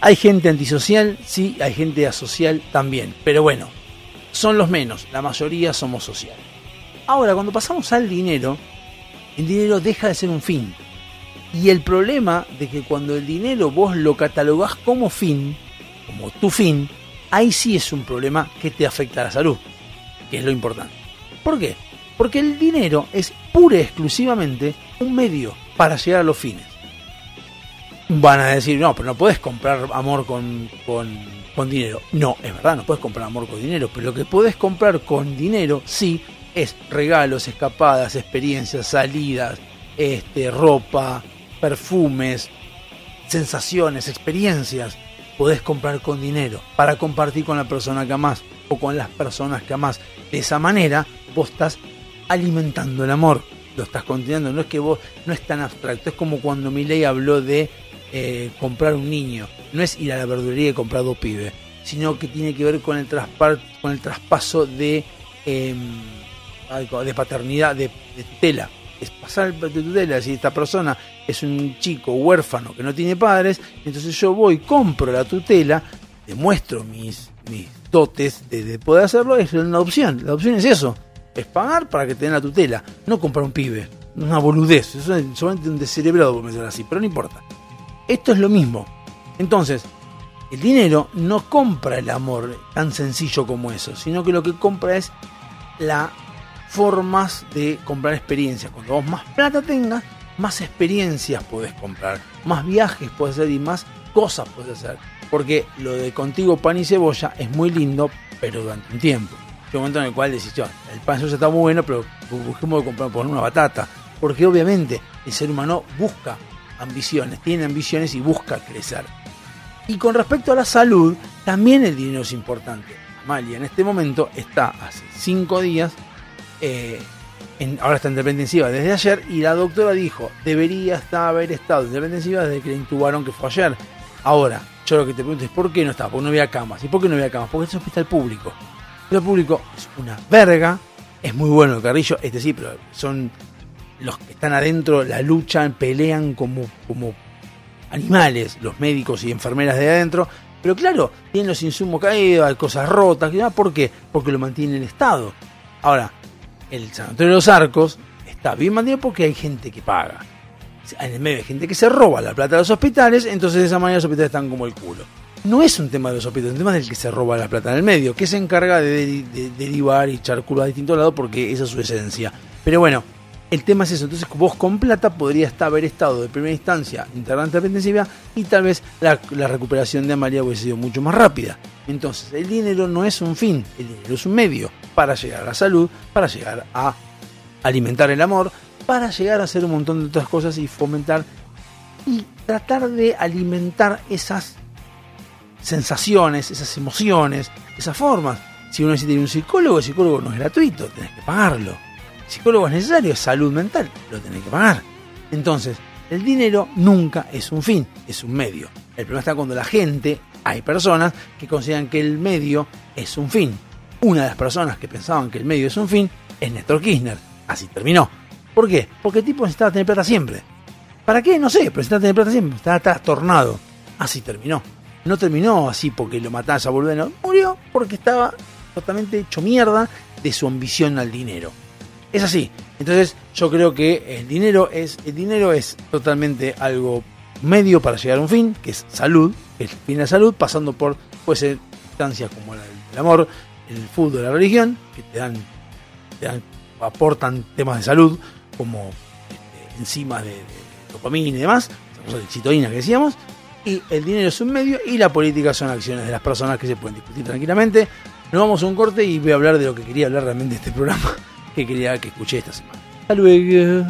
Hay gente antisocial, sí, hay gente asocial también. Pero bueno, son los menos, la mayoría somos sociales. Ahora, cuando pasamos al dinero, el dinero deja de ser un fin. Y el problema de que cuando el dinero vos lo catalogás como fin, como tu fin, ahí sí es un problema que te afecta a la salud, que es lo importante. ¿Por qué? Porque el dinero es pura y exclusivamente un medio para llegar a los fines. Van a decir, no, pero no puedes comprar amor con, con, con dinero. No, es verdad, no puedes comprar amor con dinero, pero lo que puedes comprar con dinero, sí, es regalos, escapadas, experiencias, salidas, este, ropa, perfumes, sensaciones, experiencias, podés comprar con dinero para compartir con la persona que amás o con las personas que amás. De esa manera vos estás alimentando el amor, lo estás continuando, no es que vos, no es tan abstracto, es como cuando Milei habló de eh, comprar un niño, no es ir a la verdulería y comprar dos pibes, sino que tiene que ver con el, con el traspaso de, eh, de paternidad, de, de tutela, es pasar de tutela, si esta persona es un chico huérfano que no tiene padres, entonces yo voy, compro la tutela, demuestro mis, mis dotes de, de poder hacerlo, es una opción. La opción es eso, es pagar para que te den la tutela, no comprar un pibe. Una boludez, eso es solamente un descerebrado, por mencionar así, pero no importa. Esto es lo mismo. Entonces, el dinero no compra el amor tan sencillo como eso, sino que lo que compra es la formas de comprar experiencias. Cuando vos más plata tengas, más experiencias podés comprar, más viajes podés hacer y más cosas podés hacer. Porque lo de contigo pan y cebolla es muy lindo, pero durante un tiempo. Hay un momento en el cual decís, el pan y cebolla está muy bueno, pero busquemos comprar poner una batata. Porque obviamente el ser humano busca ambiciones, tiene ambiciones y busca crecer. Y con respecto a la salud, también el dinero es importante. Amalia en este momento está hace cinco días eh, en, ahora está en intensiva desde ayer y la doctora dijo, debería haber estado en intensiva desde que le intubaron que fue ayer. Ahora, yo lo que te pregunto es, ¿por qué no está? Porque no había camas. ¿Y por qué no había camas? Porque es un hospital público. El público es una verga, es muy bueno el carrillo, este sí, pero son los que están adentro, la luchan, pelean como, como animales, los médicos y enfermeras de adentro. Pero claro, tienen los insumos caídos, hay cosas rotas. ¿Por qué? Porque lo mantiene el Estado. Ahora, el Sanatorio de los Arcos está bien mantenido porque hay gente que paga. En el medio hay gente que se roba la plata de los hospitales, entonces de esa manera los hospitales están como el culo. No es un tema de los hospitales, es un tema del que se roba la plata en el medio, que se encarga de, de- de derivar y echar culo a distintos lados porque esa es su esencia. Pero bueno, el tema es eso. Entonces vos con plata podrías haber estado de primera instancia internada en terapia intensiva y tal vez la, la recuperación de Amalia hubiese sido mucho más rápida. Entonces el dinero no es un fin, el dinero es un medio para llegar a la salud, para llegar a alimentar el amor, para llegar a hacer un montón de otras cosas y fomentar y tratar de alimentar esas sensaciones, esas emociones, esas formas. Si uno necesita ir a un psicólogo, el psicólogo no es gratuito, tenés que pagarlo. Psicólogo es necesario, es salud mental, lo tenés que pagar. Entonces, el dinero nunca es un fin, es un medio. El problema está cuando la gente, hay personas que consideran que el medio es un fin. Una de las personas que pensaban que el medio es un fin es Néstor Kirchner. Así terminó. ¿Por qué? Porque el tipo necesitaba tener plata siempre. ¿Para qué? No sé, pero necesitaba tener plata siempre. Estaba trastornado. Así terminó. No terminó así porque lo mataba a volver. No. Murió porque estaba totalmente hecho mierda de su ambición al dinero. Es así. Entonces yo creo que el dinero es, el dinero es totalmente algo medio para llegar a un fin, que es salud, que el de la salud, pasando por puede ser instancias como la- el amor, el fútbol, la religión, que te dan, te dan- aportan temas de salud, como este, enzimas de, de dopamina y demás, de citoína que decíamos, y el dinero es un medio y la política son acciones de las personas que se pueden discutir tranquilamente. Nos vamos a un corte y voy a hablar de lo que quería hablar realmente de este programa, (laughs) que quería que escuché esta semana. Hasta luego.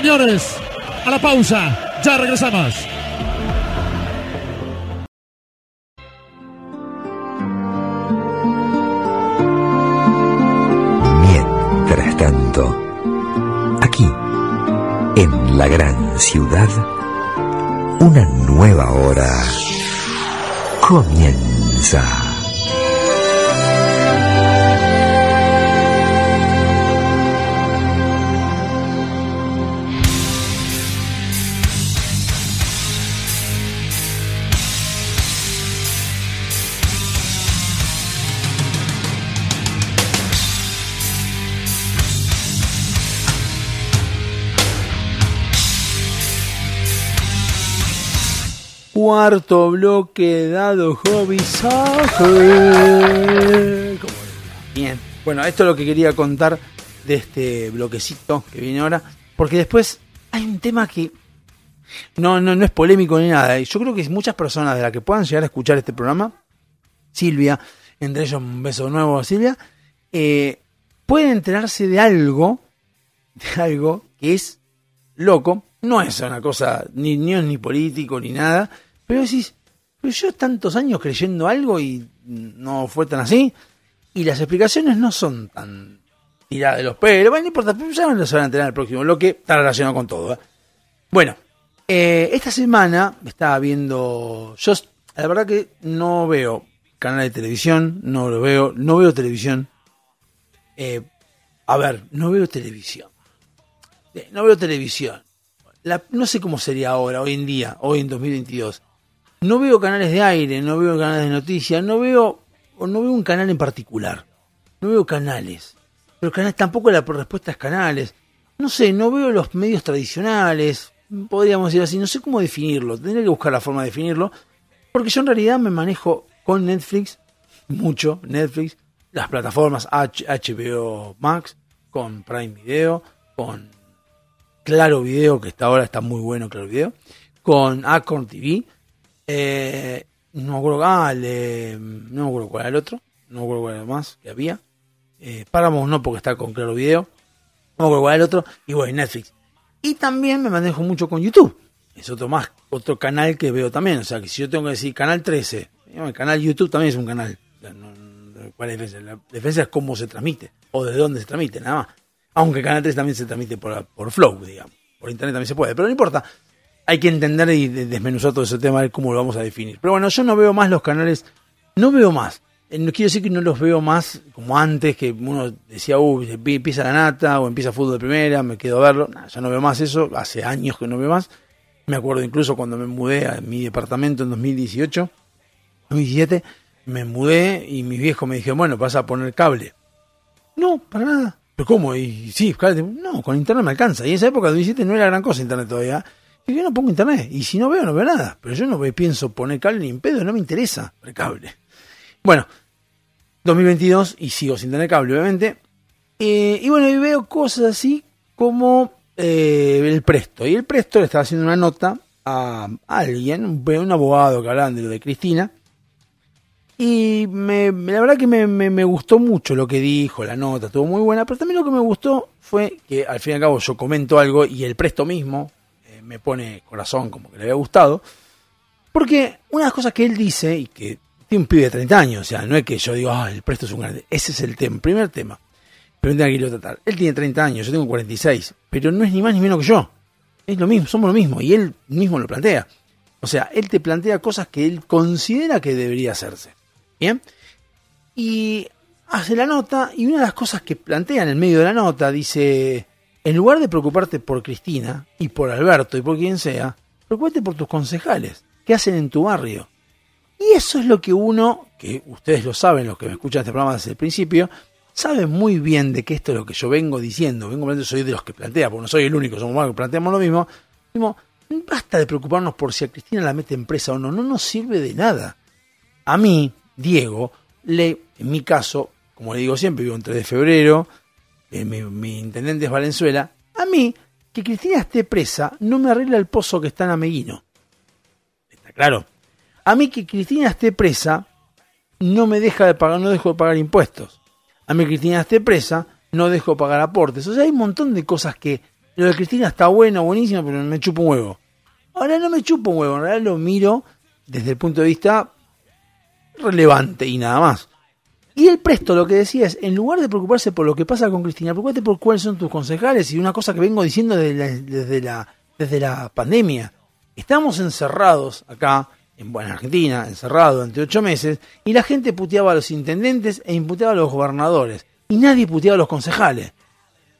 Señores, a la pausa. Ya regresamos. Mientras tanto, aquí, en la gran ciudad, una nueva hora comienza. Cuarto bloque dado decía. Bien. Bueno, esto es lo que quería contar de este bloquecito que viene ahora. Porque después hay un tema que no, no, no es polémico ni nada. Y Yo creo que muchas personas de las que puedan llegar a escuchar este programa, Silvia, entre ellos un beso nuevo a Silvia, eh, pueden enterarse de algo, de algo que es loco. No es una cosa, ni, ni ni político ni nada. Pero decís, pero yo tantos años creyendo algo y no fue tan así. Y las explicaciones no son tan tiradas de los pelos. Bueno, no importa, ya no se van a enterar en el próximo bloque. Está relacionado con todo. ¿eh? Bueno, eh, esta semana estaba viendo. Yo, la verdad que no veo canal de televisión, no lo veo, no veo televisión. Eh, a ver, no veo televisión. Eh, No veo televisión. La- no sé cómo sería ahora, hoy en día, hoy en 2022. No veo canales de aire, no veo canales de noticias, no veo, no veo un canal en particular. No veo canales. Pero canales, tampoco la respuesta es canales. No sé, no veo los medios tradicionales. Podríamos decir así, no sé cómo definirlo. Tendría que buscar la forma de definirlo. Porque yo en realidad me manejo con Netflix, mucho Netflix, las plataformas HBO Max, con Prime Video, con Claro Video, que está ahora está muy bueno Claro Video, con Acorn TV, eh, no me acuerdo, ah, de- no me acuerdo cuál era el otro, no me acuerdo cuál era más que había, eh, Paramount no porque está con Claro Video, no me acuerdo cuál era el otro, y bueno, Netflix. Y también me manejo mucho con YouTube, es otro más, otro canal que veo también, o sea que si yo tengo que decir canal 13, eh, el canal YouTube también es un canal, O sea, no- ¿cuál es la diferencia? La diferencia es cómo se transmite, o de dónde se transmite, nada más. Aunque Canal 3 también se transmite por, por Flow, digamos. Por internet también se puede, pero no importa. Hay que entender y de- desmenuzar todo ese tema, ver cómo lo vamos a definir. Pero bueno, yo no veo más los canales, no veo más. Eh, No quiero decir que no los veo más como antes, que uno decía, uh, empieza la nata o empieza fútbol de primera, me quedo a verlo. No, ya no veo más eso, hace años que no veo más. Me acuerdo incluso cuando me mudé a mi departamento en 2018, 2017, me mudé y mis viejos me dijeron, bueno, vas a poner cable. No, para nada. ¿Pero cómo? Y sí, cable. No, con internet me alcanza. Y en esa época, 2017, no era gran cosa internet todavía. Y yo no pongo internet. Y si no veo, no veo nada. Pero yo no me pienso poner cable ni en pedo, no me interesa el cable. Bueno, 2022 y sigo sin tener cable, obviamente. Eh, y bueno, y veo cosas así como eh, el Presto. Y el Presto le estaba haciendo una nota a alguien, un, abogado que hablaban de lo de Cristina. Y me, la verdad que me, me- gustó mucho lo que dijo, la nota, estuvo muy buena, pero también lo que me gustó fue que al fin y al cabo yo comento algo y el presto mismo me pone corazón como que le había gustado. Porque una de las cosas que él dice, y que tiene un pibe de 30 años, o sea, no es que yo digo, ah, el presto es un grande, ese es el tema, primer tema. Pero tema que quiero tratar. Él tiene 30 años, yo tengo 46, pero no es ni más ni menos que yo. Es lo mismo, somos lo mismo, y él mismo lo plantea. O sea, él te plantea cosas que él considera que debería hacerse. ¿Bien? Y hace la nota, y una de las cosas que plantea en el medio de la nota dice, en lugar de preocuparte por Cristina, y por Alberto, y por quien sea, preocupate por tus concejales, que hacen en tu barrio. Y eso es lo que uno, que ustedes lo saben, los que me escuchan este programa desde el principio, saben muy bien de que esto es lo que yo vengo diciendo, vengo hablando, soy de los que plantea, porque no soy el único, somos más que planteamos lo mismo. Basta de preocuparnos por si a Cristina la mete en presa o no, no nos sirve de nada. A mí, Diego, le, en mi caso, como le digo siempre, vivo en 3 de febrero, eh, mi, mi intendente es Valenzuela, a mí, que Cristina esté presa no me arregla el pozo que está en Ameguino. ¿Está claro? A mí que Cristina esté presa no me deja de pagar, no dejo de pagar impuestos. a mí Cristina esté presa, no dejo pagar aportes. O sea, hay un montón de cosas que lo de Cristina está bueno, buenísimo, pero me chupa un huevo. Ahora no me chupa un huevo, en realidad lo miro desde el punto de vista relevante y nada más. Y el presto lo que decía es, en lugar de preocuparse por lo que pasa con Cristina, preocupate por cuáles son tus concejales y una cosa que vengo diciendo desde la, desde la, pandemia. Estamos encerrados acá, en, en Argentina, encerrados durante ocho meses, y la gente puteaba a los intendentes e imputeaba a los gobernadores, y nadie puteaba a los concejales.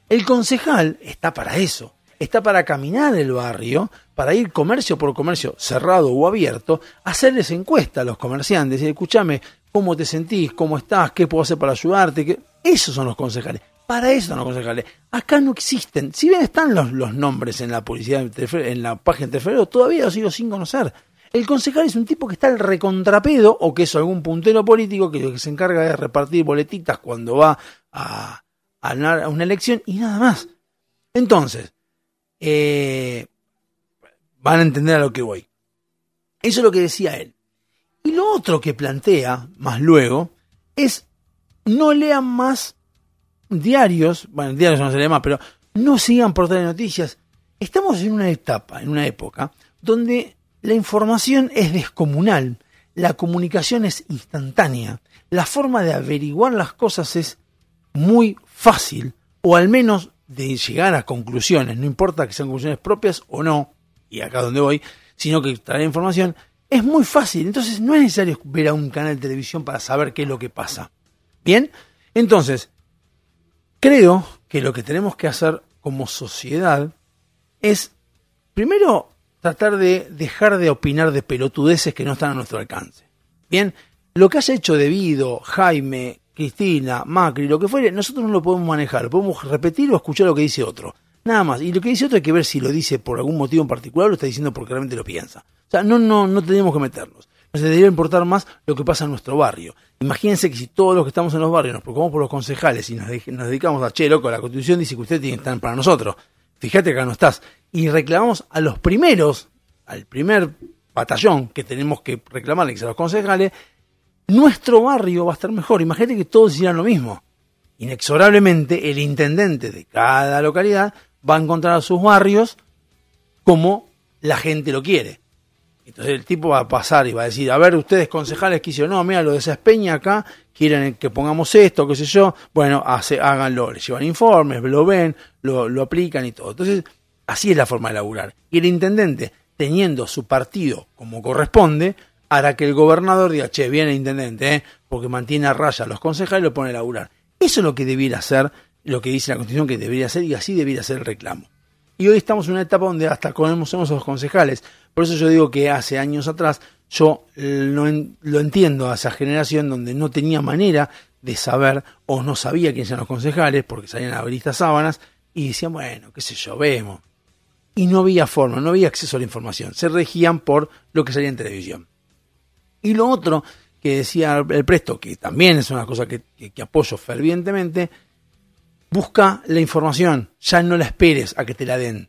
El concejal está para eso, está para caminar el barrio, para ir comercio por comercio, cerrado o abierto, hacerles encuesta a los comerciantes y escúchame, ¿cómo te sentís? ¿Cómo estás? ¿Qué puedo hacer para ayudarte? Esos son los concejales. Para eso son los concejales. Acá no existen. Si bien están los, los nombres en la publicidad, en la página de febrero, todavía los sigo sin conocer. El concejal es un tipo que está al recontrapedo o que es algún puntero político que, que se encarga de repartir boletitas cuando va a, a una elección y nada más. Entonces, eh, van a entender a lo que voy. Eso es lo que decía él. Y lo otro que plantea, más luego, es no lean más diarios, bueno, diarios no se lee más, pero no sigan portales de noticias. Estamos en una etapa, en una época, donde la información es descomunal, la comunicación es instantánea, la forma de averiguar las cosas es muy fácil, o al menos de llegar a conclusiones, no importa que sean conclusiones propias o no, y acá donde voy, sino que traer información, es muy fácil. Entonces no es necesario ver a un canal de televisión para saber qué es lo que pasa. Bien, entonces, creo que lo que tenemos que hacer como sociedad es, primero, tratar de dejar de opinar de pelotudeces que no están a nuestro alcance. Bien, lo que haya hecho Debido, Jaime, Cristina, Macri, lo que fuere, nosotros no lo podemos manejar, lo podemos repetir o escuchar lo que dice otro. Nada más. Y lo que dice otro hay que ver si lo dice por algún motivo en particular o lo está diciendo porque realmente lo piensa. O sea, no, no, no tenemos que meternos. Nos debería importar más lo que pasa en nuestro barrio. Imagínense que si todos los que estamos en los barrios nos preocupamos por los concejales y nos, de- nos dedicamos a, che, loco, la constitución dice que ustedes tienen que estar para nosotros. Fíjate que acá no estás. Y reclamamos a los primeros, al primer batallón que tenemos que reclamarle, que son los concejales, nuestro barrio va a estar mejor. Imagínate que todos hicieran lo mismo. Inexorablemente, el intendente de cada localidad va a encontrar a sus barrios como la gente lo quiere. Entonces el tipo va a pasar y va a decir, a ver, ustedes concejales que hicieron, no, mira, lo de esa espeña acá, quieren que pongamos esto, qué sé yo, bueno, hace, háganlo, les llevan informes, lo ven, lo, lo aplican y todo. Entonces, así es la forma de laburar. Y el intendente, teniendo su partido como corresponde, hará que el gobernador diga, che, viene el intendente, ¿eh? porque mantiene a raya a los concejales y lo pone a laburar. Eso es lo que debiera ser, lo que dice la Constitución que debería ser, y así debería ser el reclamo. Y hoy estamos en una etapa donde hasta conocemos a los concejales. Por eso yo digo que hace años atrás yo lo, lo entiendo a esa generación donde no tenía manera de saber o no sabía quiénes eran los concejales porque salían a abrir estas sábanas y decían, bueno, qué sé yo, vemos. Y no había forma, no había acceso a la información. Se regían por lo que salía en televisión. Y lo otro que decía el Presto, que también es una cosa que apoyo fervientemente, busca la información, ya no la esperes a que te la den.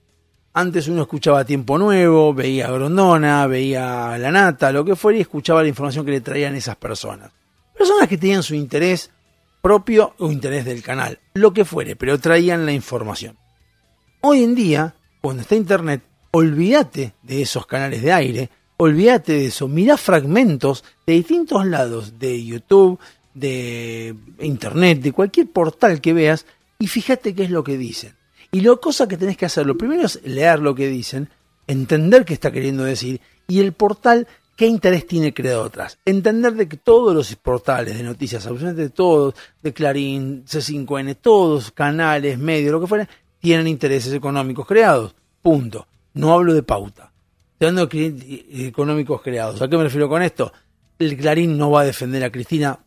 Antes uno escuchaba Tiempo Nuevo, veía a Grondona, veía a La Nata, lo que fuera, y escuchaba la información que le traían esas personas. Personas que tenían su interés propio o interés del canal, lo que fuere, pero traían la información. Hoy en día, cuando está Internet, olvídate de esos canales de aire, olvídate de eso, mirá fragmentos de distintos lados, de YouTube, de Internet, de cualquier portal que veas, y fíjate qué es lo que dicen. Y lo cosa que tenés que hacer, lo primero es leer lo que dicen, entender qué está queriendo decir, y el portal qué interés tiene creado atrás. Entender de que todos los portales de noticias, absolutamente todos, de Clarín, C5N, todos, canales, medios, lo que fuera, tienen intereses económicos creados. Punto. No hablo de pauta. Estoy hablando de cre- económicos creados. ¿A qué me refiero con esto? El Clarín no va a defender a Cristina,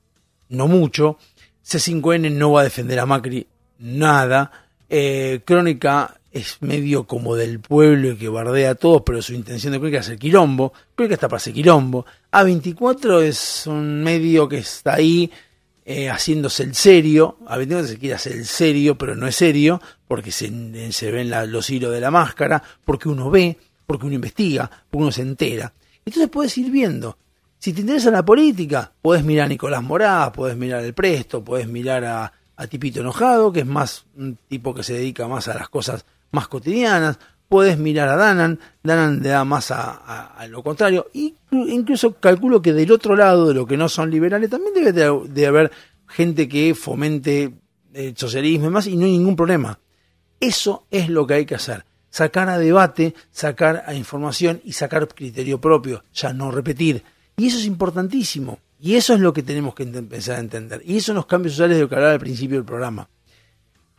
no mucho. C5N no va a defender a Macri, nada. Eh, Crónica es medio como del pueblo y que bardea a todos, pero su intención de Crónica es hacer quilombo. Crónica está para hacer quilombo. A24 es un medio que está ahí eh, haciéndose el serio. A24 se quiere hacer el serio, pero no es serio, porque se, se ven los hilos de la máscara, porque uno ve, porque uno investiga, porque uno se entera. Entonces puedes ir viendo. Si te interesa la política, puedes mirar a Nicolás Morá, puedes mirar el Presto, puedes mirar a, a Tipito Enojado, que es más un tipo que se dedica más a las cosas más cotidianas. Puedes mirar a Danan, Danan le da más a, lo contrario. Y incluso calculo que del otro lado, de lo que no son liberales, también debe de, de haber gente que fomente el socialismo y más, y no hay ningún problema. Eso es lo que hay que hacer. Sacar a debate, sacar a información y sacar criterio propio, ya no repetir. Y eso es importantísimo. Y eso es lo que tenemos que empezar a entender. Y esos son los cambios sociales de lo que hablaba al principio del programa.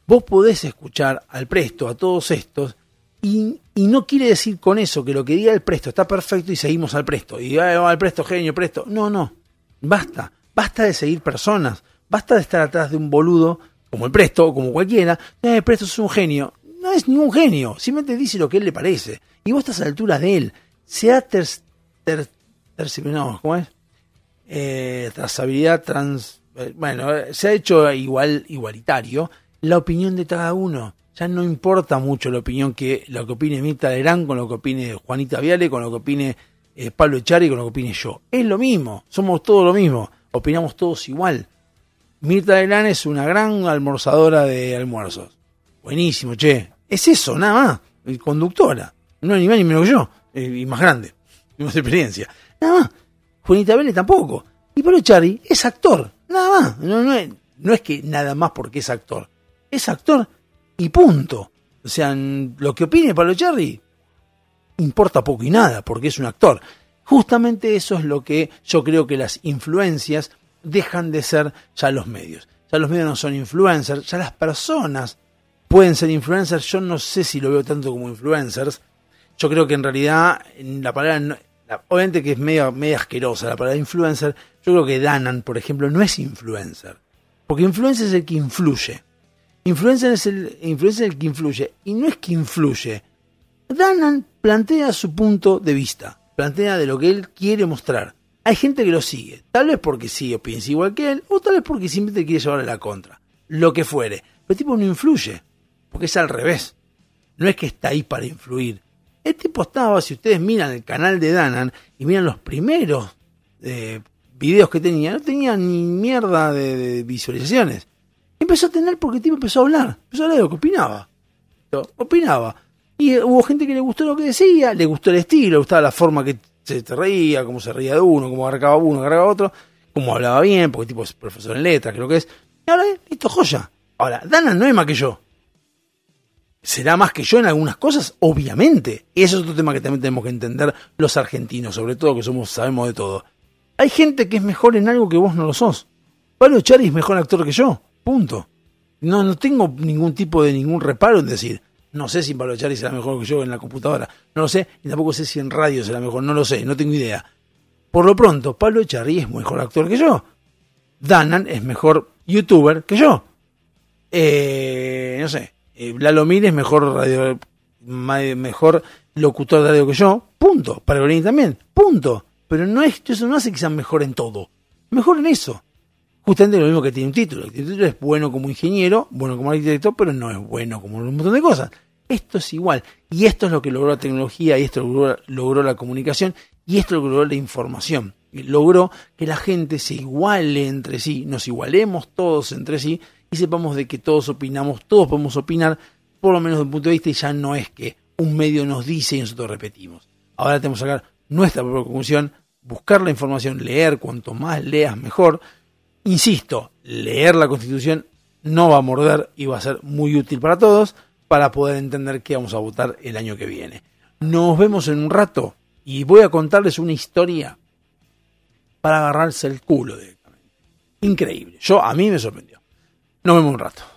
Vos podés escuchar al presto, a todos estos, y, y no quiere decir con eso que lo que diga el presto está perfecto y seguimos al presto. Y "Ay, va, al presto, genio, presto. No, no. Basta. Basta de seguir personas. Basta de estar atrás de un boludo como el presto o como cualquiera. "Eh, el presto es un genio. No es ningún genio. Simplemente dice lo que él le parece. Y vos estás a la de él. Se ha ter, ter- no, ¿cómo es? Eh, trazabilidad trans eh, bueno eh, se ha hecho igual igualitario. La opinión de cada uno. Ya no importa mucho la opinión que lo que opine Mirta Lerán con lo que opine Juanita Viale con lo que opine eh, Pablo Echari con lo que opine yo. Es lo mismo. Somos todos lo mismo. Opinamos todos igual. Mirta Lerán es una gran almorzadora de almuerzos. Buenísimo che. Es eso nada más. Conductora. No ni más ni menos que yo. Y más grande. (laughs) Más experiencia. Nada más Juanita Vélez tampoco. Y Pablo Echari es actor, nada más. No, no, es, no es que nada más porque es actor. Es actor y punto. O sea, lo que opine Pablo Echari importa poco y nada porque es un actor. Justamente eso es lo que yo creo que las influencias dejan de ser ya los medios. Ya los medios no son influencers, ya las personas pueden ser influencers. Yo no sé si lo veo tanto como influencers. Yo creo que en realidad la palabra, obviamente que es media, media asquerosa la palabra influencer. Yo creo que Danan, por ejemplo, no es influencer. Porque influencer es el que influye. Influencer es el, influencer el que influye. Y no es que influye. Danan plantea su punto de vista. Plantea de lo que él quiere mostrar. Hay gente que lo sigue. Tal vez porque sí o piensa igual que él. O tal vez porque simplemente quiere llevarle la contra. Lo que fuere. Pero el tipo no influye. Porque es al revés. No es que está ahí para influir. El tipo estaba, si ustedes miran el canal de Danan y miran los primeros eh, videos que tenía, no tenía ni mierda de, visualizaciones. Empezó a tener porque el tipo empezó a hablar. Empezó a hablar de lo que opinaba. Opinaba. Y eh, hubo gente que le gustó lo que decía, le gustó el estilo, le gustaba la forma que se reía, cómo se reía de uno, cómo agarraba uno, agarraba otro, cómo hablaba bien, porque el tipo es profesor en letras, creo que es. Y ahora, eh, listo, joya. Ahora, Danan no es más que yo. ¿Será más que yo en algunas cosas? Obviamente. Eso es otro tema que también tenemos que entender los argentinos, sobre todo que somos, sabemos de todo. Hay gente que es mejor en algo que vos no lo sos. Pablo Chari es mejor actor que yo. Punto. No, no tengo ningún tipo de ningún reparo en decir, no sé si Pablo Chari será mejor que yo en la computadora. No lo sé, y tampoco sé si en radio será mejor. No lo sé, no tengo idea. Por lo pronto, Pablo Echarri es mejor actor que yo. Danan es mejor youtuber que yo. Eh, no sé. Eh, Lalo Mir es mejor radio, ma- mejor locutor de radio que yo. Punto. Para también. Punto. Pero no es, eso no hace que sean mejor en todo. Mejor en eso. Justamente lo mismo que tiene un título. El título es bueno como ingeniero, bueno como arquitecto, pero no es bueno como un montón de cosas. Esto es igual. Y esto es lo que logró la tecnología, y esto logró, logró la comunicación, y esto logró la información. Logró que la gente se iguale entre sí, nos igualemos todos entre sí, y sepamos de que todos opinamos, todos podemos opinar, por lo menos de un punto de vista, y ya no es que un medio nos dice y nosotros repetimos. Ahora tenemos que sacar nuestra propia conclusión, buscar la información, leer, cuanto más leas mejor. Insisto, leer la Constitución no va a morder y va a ser muy útil para todos para poder entender qué vamos a votar el año que viene. Nos vemos en un rato y voy a contarles una historia para agarrarse el culo directamente. Increíble. Yo a mí me sorprendió. Nos vemos un rato.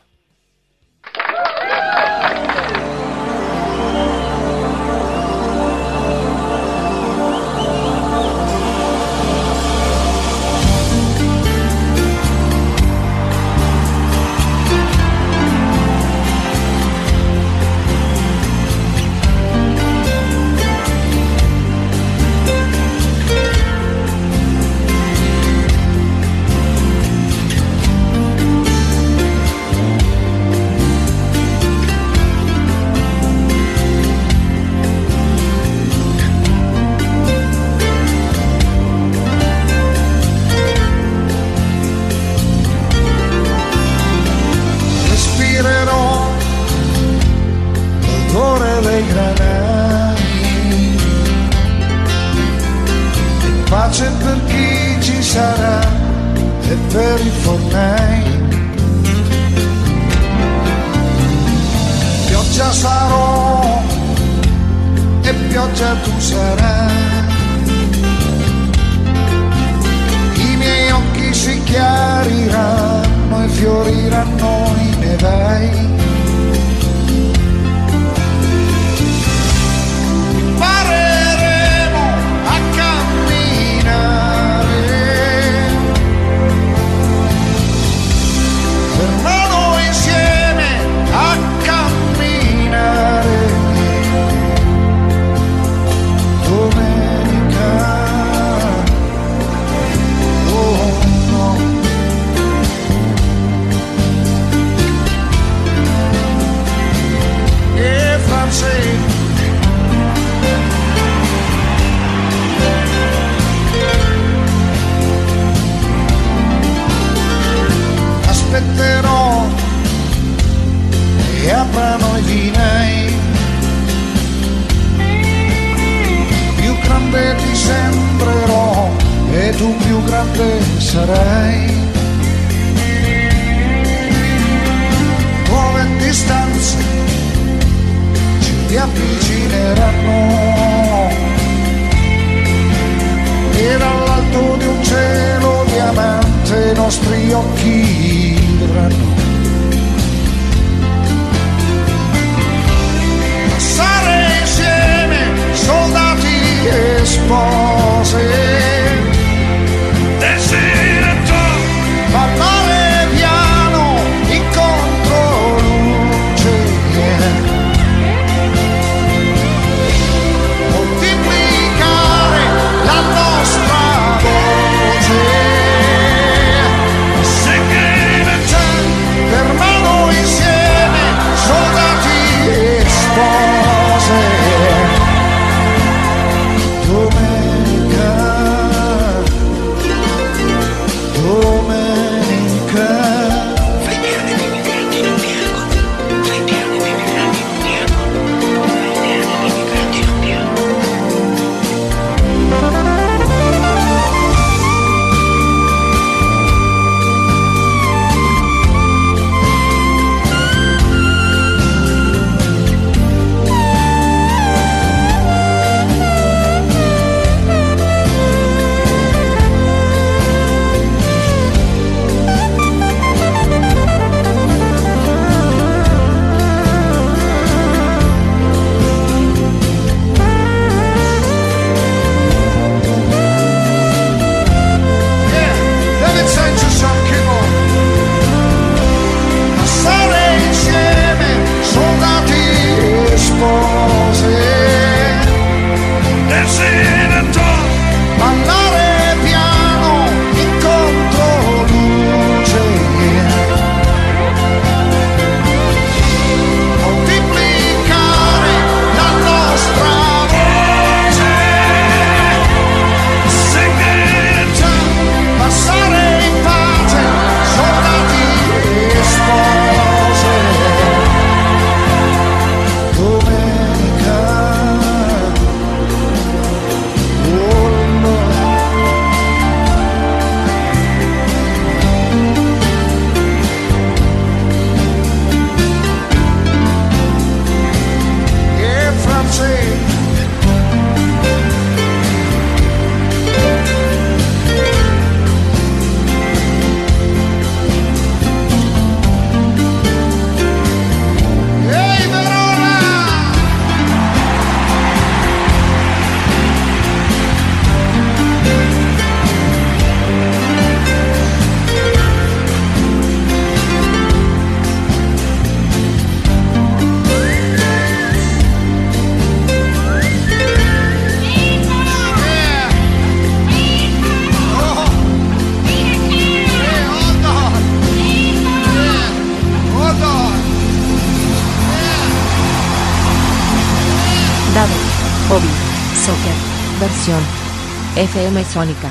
Sónica.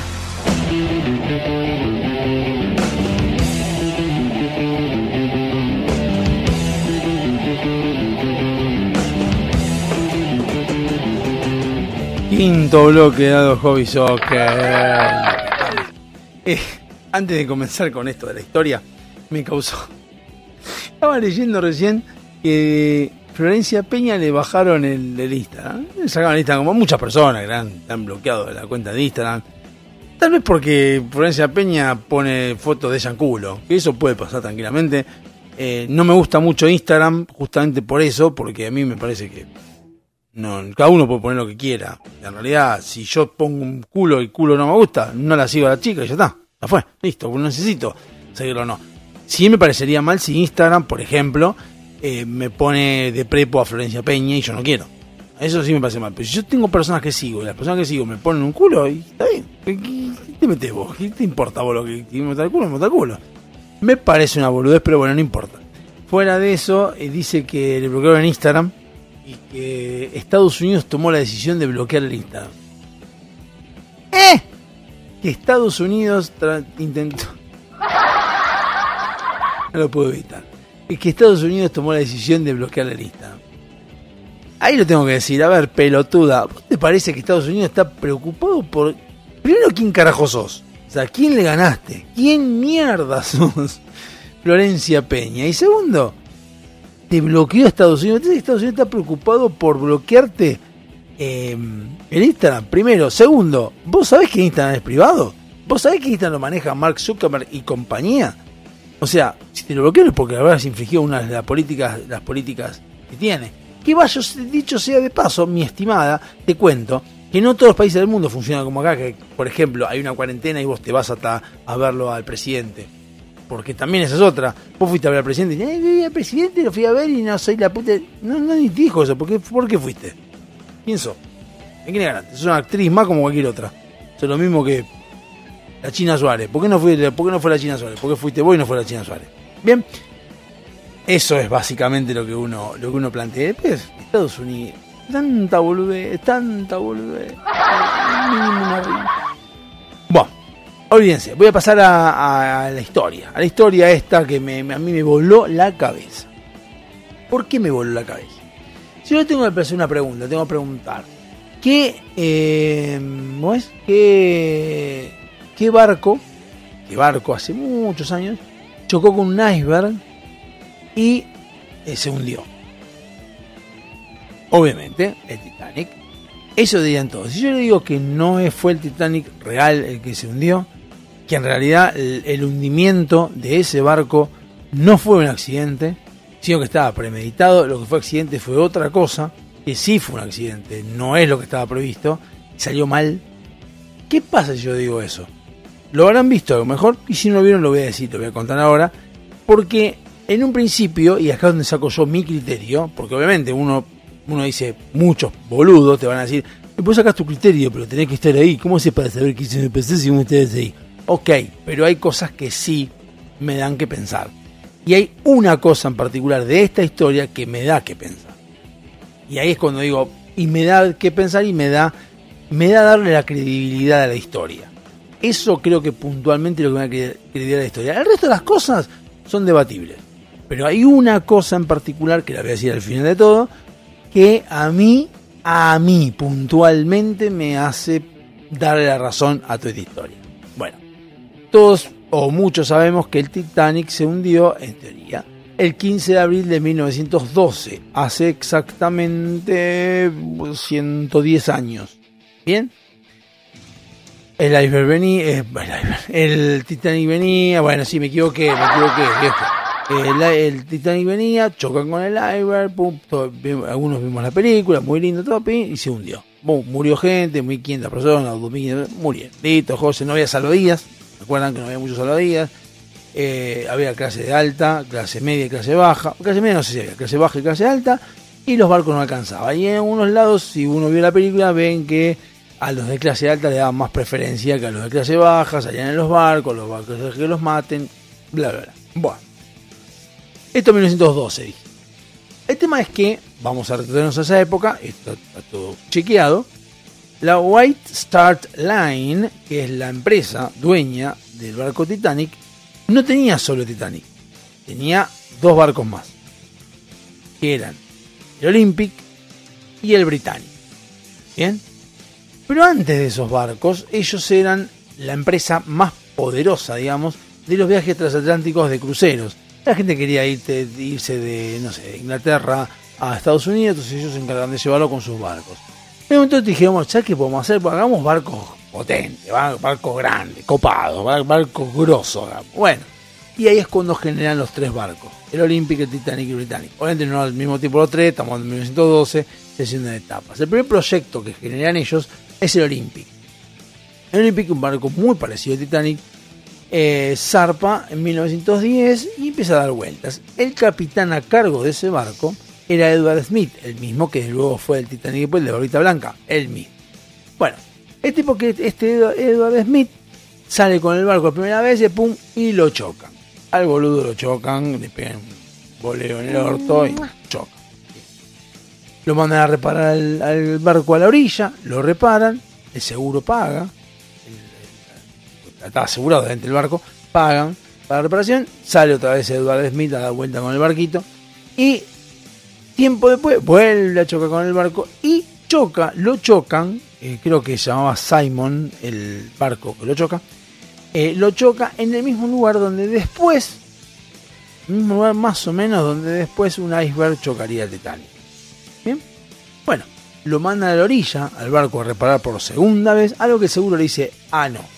Quinto bloque dado Hobby Soccer. Eh, antes de comenzar con esto de la historia, me causó. Estaba leyendo recién que Florencia Peña le bajaron el, el Instagram. Le sacaron el Instagram como muchas personas que están bloqueados de la cuenta de Instagram. Tal vez porque Florencia Peña pone fotos de ella en culo. Que eso puede pasar tranquilamente. Eh, no me gusta mucho Instagram justamente por eso, porque a mí me parece que no, cada uno puede poner lo que quiera. En realidad, si yo pongo un culo y el culo no me gusta, no la sigo a la chica y ya está. Ya fue, listo, no necesito seguirlo o no. Sí me parecería mal si Instagram, por ejemplo, eh, me pone de prepo a Florencia Peña y yo no quiero. Eso sí me parece mal. Pero yo tengo personas que sigo y las personas que sigo me ponen un culo, y está bien. ¿Qué, te metes vos? ¿Qué te importa vos lo que me el culo? Me el culo. Me parece una boludez, pero bueno, no importa. Fuera de eso, eh, dice que le bloquearon en Instagram y que Estados Unidos tomó la decisión de bloquear el Instagram. ¡Eh! Que Estados Unidos intentó. (laughs) No lo puedo evitar. Es que Estados Unidos tomó la decisión de bloquear el Instagram. Ahí lo tengo que decir, a ver, pelotuda, ¿vos te parece que Estados Unidos está preocupado por... Primero, ¿quién carajo sos? O sea, ¿quién le ganaste? ¿Quién mierda (laughs) sos? Florencia Peña. Y segundo, te bloqueó Estados Unidos. Entonces Estados Unidos está preocupado por bloquearte eh, el Instagram. Primero. Segundo, ¿vos sabés que Instagram es privado? ¿Vos sabés que Instagram lo maneja Mark Zuckerberg y compañía? O sea, si te lo bloquean es porque habrás infringido una de las políticas, las políticas que tiene. Que vaya, dicho sea de paso, mi estimada, te cuento que no todos los países del mundo funcionan como acá, que por ejemplo hay una cuarentena y vos te vas hasta a verlo al presidente. Porque también esa es otra. Vos fuiste a ver al presidente y "Eh, al presidente, lo fui a ver y no soy la puta. No, no ni te dijo eso. ¿Por qué, ¿Por qué fuiste? ¿Quién sos? ¿En quién le ganaste? Sos una actriz más como cualquier otra. Es lo mismo que la China Suárez. ¿Por qué no fue, por qué no fue la China Suárez? ¿Por qué fuiste vos y no fue la China Suárez? Bien. Eso es básicamente lo que uno, lo que uno plantea. Después, Estados Unidos. Tanta boludez, tanta rima. Bueno, olvídense, voy a pasar a, la historia. A la historia esta que a mí me voló la cabeza. ¿Por qué me voló la cabeza? Si yo tengo que hacer una pregunta, tengo que preguntar. ¿Qué, eh. ¿Qué, qué barco, qué barco hace muchos años, chocó con un iceberg y se hundió? Obviamente, el Titanic. Eso dirían todos. Si yo le digo que no fue el Titanic real el que se hundió, que en realidad el, el hundimiento de ese barco no fue un accidente, sino que estaba premeditado, lo que fue accidente fue otra cosa, que sí fue un accidente, no es lo que estaba previsto, salió mal. ¿Qué pasa si yo digo eso? Lo habrán visto a lo mejor, y si no lo vieron lo voy a decir, lo voy a contar ahora, porque en un principio, y acá es donde saco yo mi criterio, porque obviamente uno, uno dice, muchos boludos te van a decir, vos sacas tu criterio, pero tenés que estar ahí, ¿cómo se para saber qué hizo en el PC si vos estás ahí? Ok, pero hay cosas que sí me dan que pensar. Y hay una cosa en particular de esta historia que me da que pensar. Y ahí es cuando digo, y me da que pensar y me da, me da darle la credibilidad a la historia. Eso creo que puntualmente es lo que me da cre- credibilidad a la historia. El resto de las cosas son debatibles. Pero hay una cosa en particular, que la voy a decir al final de todo, que a mí, a mí puntualmente me hace darle la razón a toda esta historia. Bueno, todos o muchos sabemos que el Titanic se hundió, en teoría, el 15 de abril de 1912, hace exactamente 110 años. ¿Bien? El iceberg venía, eh, el Titanic venía, bueno, sí, me equivoqué, me equivoqué, viejo. El, el Titanic venía, chocan con el iceberg, pum, algunos vimos la película, muy lindo todo, pim, y se hundió. Murió gente, 1500 personas, 2000, murieron. Listo, José, no había salvavidas, recuerdan que no había muchos salvavidas. Eh, había clase de alta, clase media y clase baja. Clase media no sé si había, clase baja y clase alta. Y los barcos no alcanzaban. Y en algunos lados, si uno vio la película, ven que a los de clase alta le daban más preferencia que a los de clase baja, salían en los barcos, los barcos que los maten, bla, bla, bla. Bueno, esto en 1912 dije. El tema es que, vamos a retornarnos a esa época, esto está todo chequeado. La White Start Line, que es la empresa dueña del barco Titanic, no tenía solo Titanic, tenía dos barcos más, eran el Olympic y el Britannic. ¿Bien? Pero antes de esos barcos, ellos eran la empresa más poderosa, digamos, de los viajes transatlánticos de cruceros. La gente quería irte- irse de, Inglaterra a Estados Unidos, entonces ellos se encargan de llevarlo con sus barcos. En un momento dijimos, ¿sabes qué podemos hacer? Pues hagamos barcos potentes, bar- barcos grandes, copados, bar- barcos grosos. Bueno, y ahí es cuando generan los tres barcos, el Olympic, el Titanic y el Britannic. Obviamente no al mismo tiempo los tres, estamos en 1912, se haciendo en etapas. El primer proyecto que generan ellos es el Olympic. El Olympic, un barco muy parecido al Titanic, eh, zarpa en 1910 y empieza a dar vueltas. El capitán a cargo de ese barco era Edward Smith, el mismo que luego fue el Titanic y después el de Blanca, el mismo. Bueno, el tipo que este Edward- Smith sale con el barco la primera vez y pum, y lo chocan. Al boludo lo chocan, le pegan un boleo en el orto y chocan. Lo mandan a reparar al, al barco a la orilla, lo reparan, el seguro paga, está asegurado dentro del barco, pagan para la reparación, sale otra vez Edward Smith a dar vuelta con el barquito y tiempo después vuelve a chocar con el barco y choca, lo chocan, eh, creo que llamaba Simon el barco que lo choca, eh, lo choca en el mismo lugar donde después, mismo lugar más o menos donde después un iceberg chocaría el Titanic. Bien, bueno, lo mandan a la orilla al barco a reparar por segunda vez, algo que el seguro le dice, ah no,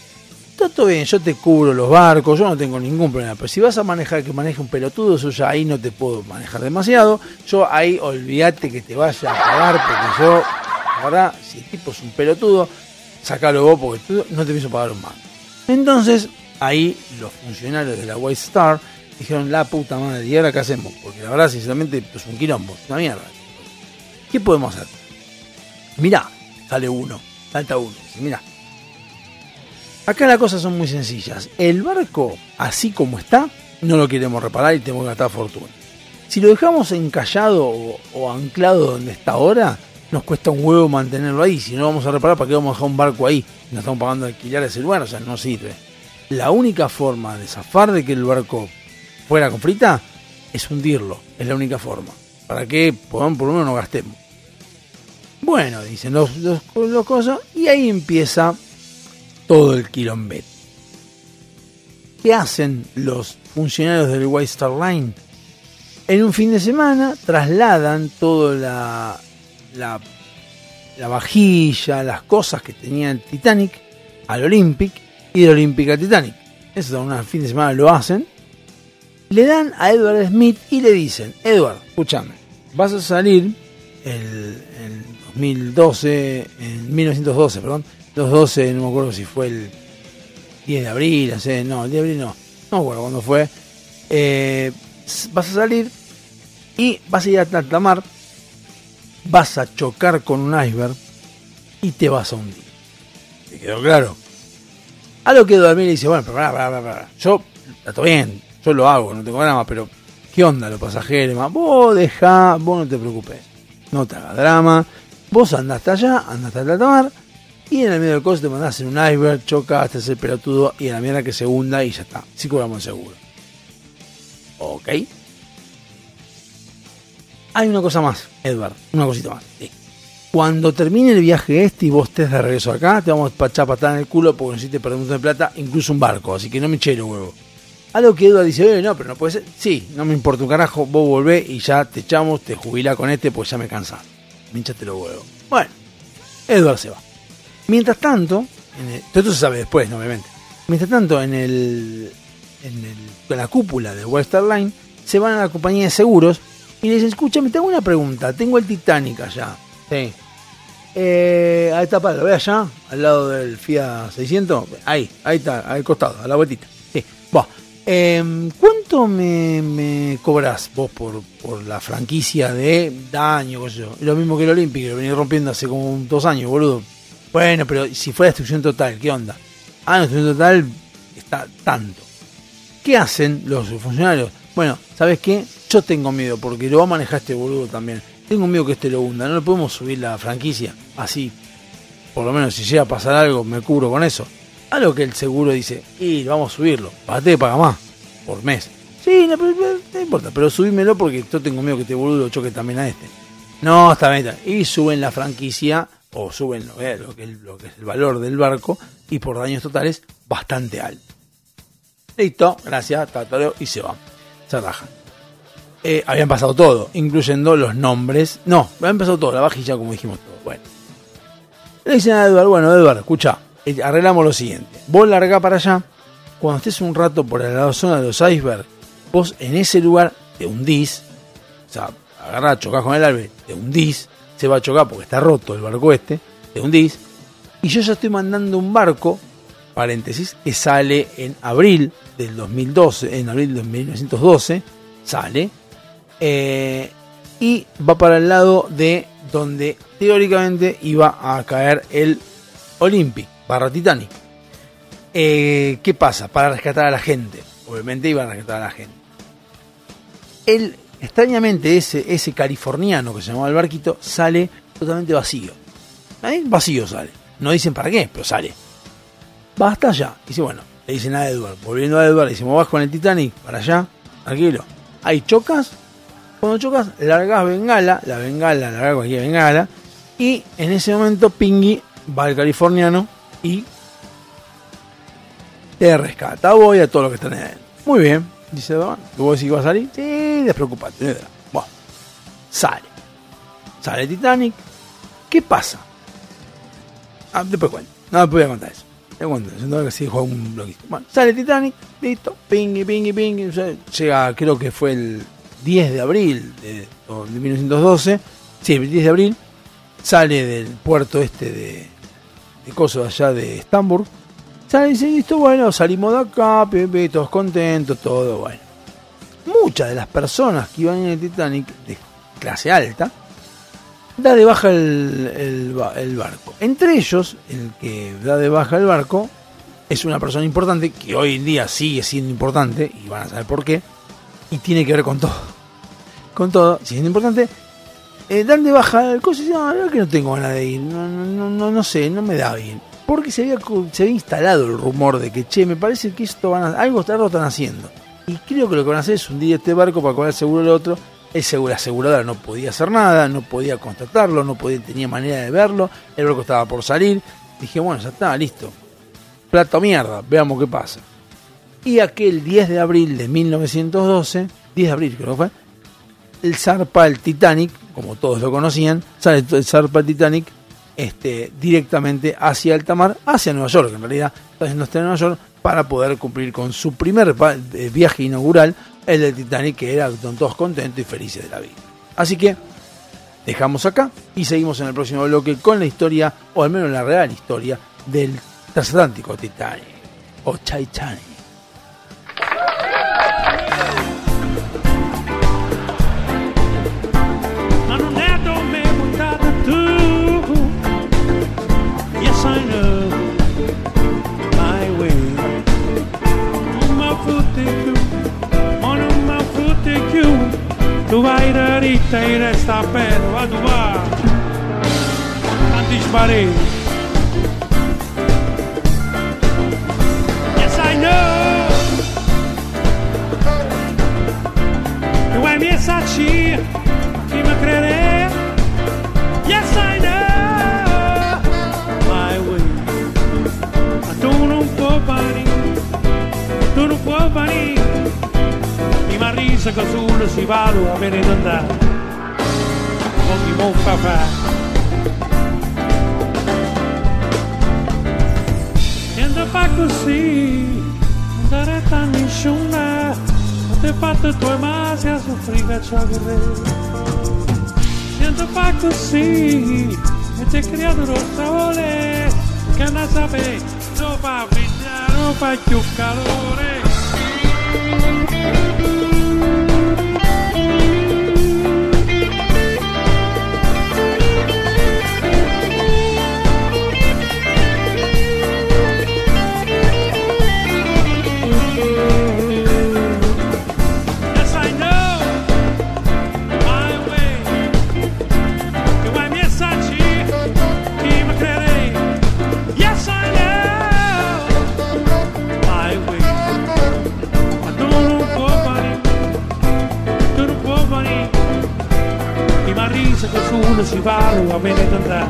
Está todo bien, yo te cubro los barcos, yo no tengo ningún problema. Pero si vas a manejar que maneje un pelotudo, eso ya ahí no te puedo manejar demasiado. Yo ahí olvídate que te vaya a pagar, porque yo, la verdad, si el tipo es un pelotudo, sacalo vos porque no te pienso pagar un mango. Entonces, ahí los funcionarios de la White Star dijeron, la puta madre, ¿y ahora qué hacemos? Porque la verdad, sinceramente, es un quilombo, una mierda. ¿Qué podemos hacer? Mirá, sale uno, salta uno, dice, mirá, Acá las cosas son muy sencillas. El barco, así como está, no lo queremos reparar y tenemos que gastar fortuna. Si lo dejamos encallado o, anclado donde está ahora, nos cuesta un huevo mantenerlo ahí. Si no vamos a reparar, ¿para qué vamos a dejar un barco ahí? Nos estamos pagando alquiler ese lugar, o sea, no sirve. La única forma de zafar de que el barco fuera con frita es hundirlo. Es la única forma. Para que podamos, por lo menos no gastemos. Bueno, dicen los, los, los cosas, y ahí empieza todo el quilombet. ¿Qué hacen los funcionarios del White Star Line? En un fin de semana trasladan toda la, la, la vajilla, las cosas que tenía el Titanic al Olympic y del Olympic al Titanic. Eso un fin de semana lo hacen. Le dan a Edward Smith y le dicen, Edward, escúchame, vas a salir el, en 2012, en 1912, perdón, 2012, no me acuerdo si fue el 10 de abril, sé, no, el 10 de abril no, no me acuerdo cuándo fue. Eh, vas a salir y vas a ir a alta mar, vas a chocar con un iceberg y te vas a hundir. ¿Te quedó claro? A lo que Eduardo le dice, bueno, pero pará, pará, pará, yo, está bien, yo lo hago, no tengo drama, pero ¿qué onda los pasajeros? Vos dejá, vos no te preocupes, no te hagas drama, vos andás hasta allá, andás hasta alta mar, y en el medio del costo te mandás en un iceberg, chocas, te haces el pelotudo y en la mierda que se hunda y ya está. Sí cobramos el seguro. Ok. Hay una cosa más, Edward, una cosita más. Cuando termine el viaje este y vos estés de regreso acá, te vamos a echar patada en el culo porque necesites perder un montón de plata, incluso un barco, así que no me eché los huevos. A lo que Edward dice, "Eh, no, pero no puede ser. Sí, no me importa un carajo, vos volvés y ya te echamos, te jubilás con este, pues ya me cansás. Me hinchaste los huevos. Bueno, Edward se va. Mientras tanto, en el- todo esto se sabe después, ¿no? obviamente. Mientras tanto, en el, en el- en la cúpula de Western Line, se van a la compañía de seguros y le dicen, escúchame, tengo una pregunta, tengo el Titanic allá. Sí. Eh, ahí está, para, lo ve allá, al lado del Fiat 600. Ahí, ahí está, al costado, a la vueltita. Sí. Va. Em, ¿Cuánto me, me cobras vos por, por la franquicia de daño? qué sé yo? Lo mismo que el Olímpico, lo venía rompiendo hace como dos años, boludo. Bueno, pero si fuera destrucción total, ¿qué onda? Ah, no, destrucción total está tanto. ¿Qué hacen los funcionarios? Bueno, ¿sabes qué? Yo tengo miedo porque lo va a manejar este boludo también. Tengo miedo que este lo hunda. No le podemos subir la franquicia así. Por lo menos si llega a pasar algo, me cubro con eso. A lo que el seguro dice, y vamos a subirlo. Que paga más por mes. Sí, no, pero- no importa, pero subímelo porque yo tengo miedo que este boludo choque también a este. No, está bien. Y suben la franquicia, o suben lo, eh, lo que, es- el valor del barco, y por daños totales, bastante alto. Listo, gracias, tatareo, y se van. Se rajan. Eh, habían pasado todo, incluyendo los nombres. No, habían pasado todo, la vajilla, como dijimos todo. Bueno. Le dicen a Edward, bueno, Edward, escucha, eh, arreglamos lo siguiente. Vos larga para allá, cuando estés un rato por la zona de los icebergs, vos en ese lugar te hundís, o sea, agarrás, chocás con el ave, te hundís, se va a chocar porque está roto el barco este, te hundís, y yo ya estoy mandando un barco, paréntesis, que sale en abril del 2012, en abril de 1912, sale, eh, y va para el lado de donde teóricamente iba a caer el Olympic barra Titanic. Eh, ¿Qué pasa? Para rescatar a la gente. Obviamente iba a rescatar a la gente. Él, extrañamente, ese, ese californiano que se llamaba el barquito sale totalmente vacío. Ahí vacío sale. No dicen para qué, pero sale. Va hasta allá. Dice, bueno, le dicen a Edward, volviendo a Edward, le decimos, vas con el Titanic para allá, tranquilo. Ahí chocas, cuando chocas, largas bengala, la bengala, larga cualquier bengala, y en ese momento Pingy va al californiano y te rescata. Voy a todo lo que está en él. Muy bien, dice Don. ¿Vos decís que va a salir? Sí, despreocupate. no drama. Bueno, sale. Sale Titanic. ¿Qué pasa? Ah, después cuento. No, después voy a contar eso. Te cuento. No, que sí, juega un bloquito. Bueno, sale Titanic. Listo. Pingui, pingui, pingui. Llega, creo que fue el 10 de abril de, de 1912. Sí, el 10 de abril. Sale del puerto este de, de allá de Estambul. Sale y dice, listo, bueno, salimos de acá, todos contentos, todo bueno. Muchas de las personas que iban en el Titanic de clase alta, da de baja el, el ba- el barco. Entre ellos, el que da de baja el barco es una persona importante que hoy en día sigue siendo importante, y van a saber por qué, y tiene que ver con todo. Con todo, sigue siendo importante. Eh, dan de baja el coche y dicen, "Ah, la verdad que no tengo ganas de ir, no, no, no, no, no sé, no me da bien. Porque se había, se había instalado el rumor de que, che, me parece que esto van a, algo algo están haciendo. Y creo que lo que van a hacer es hundir este barco para cobrar seguro el otro. El seguro, aseguradora no podía hacer nada, no podía constatarlo, no podía, tenía manera de verlo. El barco estaba por salir. Dije, bueno, ya está, listo. Plata o mierda, veamos qué pasa. Y aquel 10 de abril de 1912, 10 de abril creo que fue, el zarpa el Titanic, como todos lo conocían, sale el zarpa el Titanic este, directamente hacia alta mar, hacia Nueva York, en realidad está haciendo este Nueva York, para poder cumplir con su primer viaje inaugural, el del Titanic, que era todos contentos y felices de la vida. Así que dejamos acá y seguimos en el próximo bloque con la historia, o al menos la real historia, del transatlántico Titanic, o Titanic. take you Monuma fu take you Tu vai rarita e resta pedra a doar Antes parei Yes I know! Tu é minha satia Que me crerei nessuno può venire. Mi marrisa che sul si vado a me ne andare con mio mon papà e andava così andare a nessuna te fatte tue masi a soffrire ciò che e andava così e ti è creato lo stavole che non sapevi dove fa marrisa che solo si va a bene d'andare.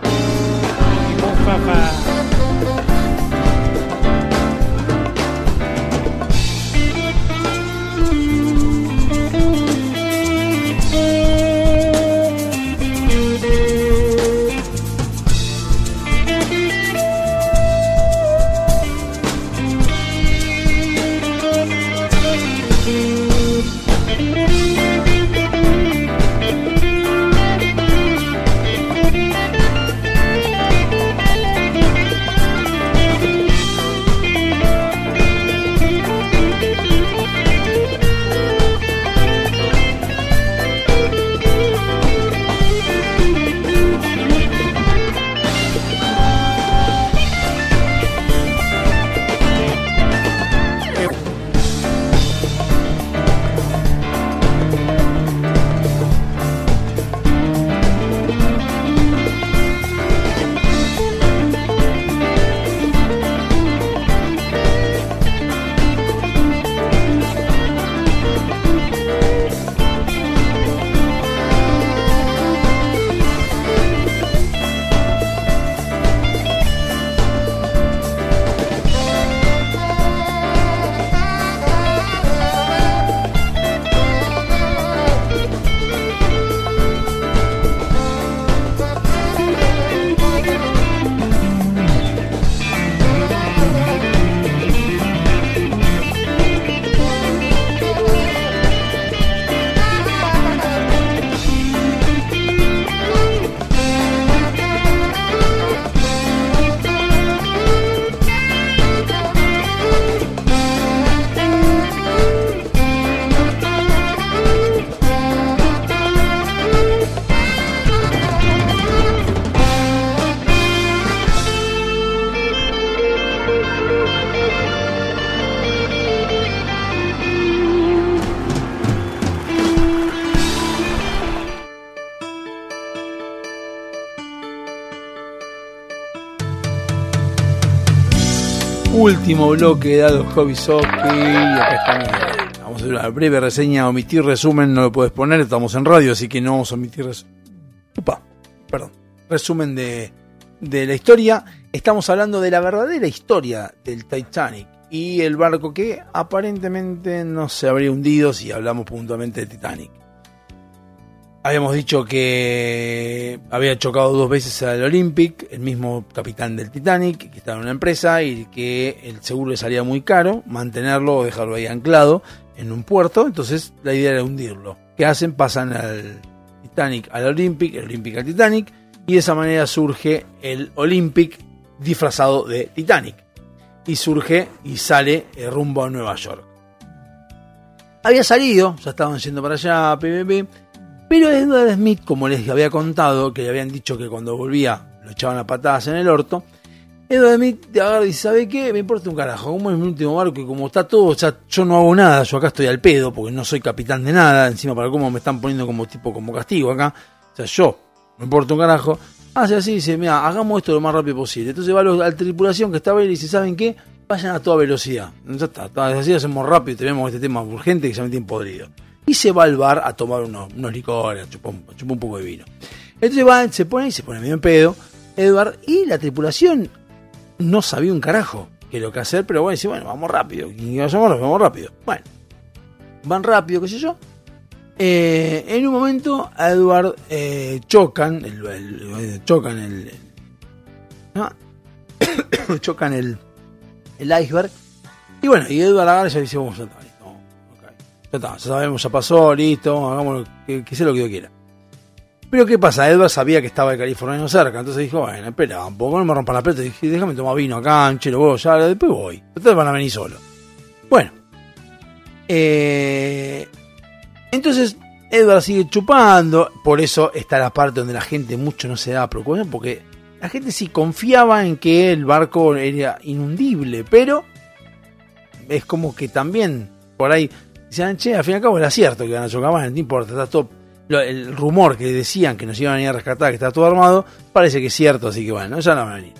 Non ti può último bloque de Dado Hobby Socky. Y acá Miguel. Vamos a hacer una breve reseña, omitir resumen, no lo puedes poner, estamos en radio, así que no vamos a omitir resumen. Perdón. Resumen de, de la historia. Estamos hablando de la verdadera historia del Titanic y el barco que aparentemente no se habría hundido si hablamos puntualmente del Titanic. Habíamos dicho que había chocado dos veces al Olympic, el mismo capitán del Titanic, que estaba en una empresa y que el seguro le salía muy caro mantenerlo o dejarlo ahí anclado en un puerto, entonces la idea era hundirlo. ¿Qué hacen? Pasan al Titanic al Olympic, el Olympic al Titanic, y de esa manera surge el Olympic disfrazado de Titanic. Y surge y sale eh, rumbo a Nueva York. Había salido, ya estaban yendo para allá, PPP, pero Edward Smith, como les había contado, que le habían dicho que cuando volvía lo echaban a patadas en el orto, Edward Smith agarra y dice, ¿sabe qué? Me importa un carajo, como es mi último barco y como está todo, sea, yo no hago nada, yo acá estoy al pedo porque no soy capitán de nada, encima para cómo me están poniendo como tipo como castigo acá, o sea, yo me importa un carajo, hace así, dice, mira, hagamos esto lo más rápido posible. Entonces va a la tripulación que estaba ahí y dice, ¿saben qué? Vayan a toda velocidad. Ya está, así hacemos rápido y tenemos este tema urgente que se me tiene podrido y se va al bar a tomar unos, unos licores, chupar un, poco de vino. Entonces va, se pone y se pone medio en pedo, Edward, y la tripulación no sabía un carajo qué es lo que hacer, pero bueno, dice, bueno, vamos rápido, vamos, vamos rápido. Bueno, van rápido, qué sé yo. Eh, en un momento a Edward eh, chocan, el, chocan el, (coughs) chocan el, el iceberg. Y bueno, y Edward agarra y dice, vamos a ya está, ya sabemos, ya pasó, listo, hagamos que, que sea lo que yo quiera. Pero ¿qué pasa? Edward sabía que estaba el californiano cerca, entonces dijo, bueno, espera, un poco no me rompan la plata. Dije, déjame tomar vino acá, chelo, vos, ya, después voy. Ustedes van a venir solos. Bueno. Eh, entonces, Edward sigue chupando, por eso está la parte donde la gente mucho no se da preocupación, porque la gente sí confiaba en que el barco era inundible, pero es como que también por ahí Decían, che, al fin y al cabo era cierto que iban a chocar no importa, está todo. El rumor que decían que nos iban a venir a rescatar, que está todo armado, parece que es cierto, así que bueno, ya no van a venir.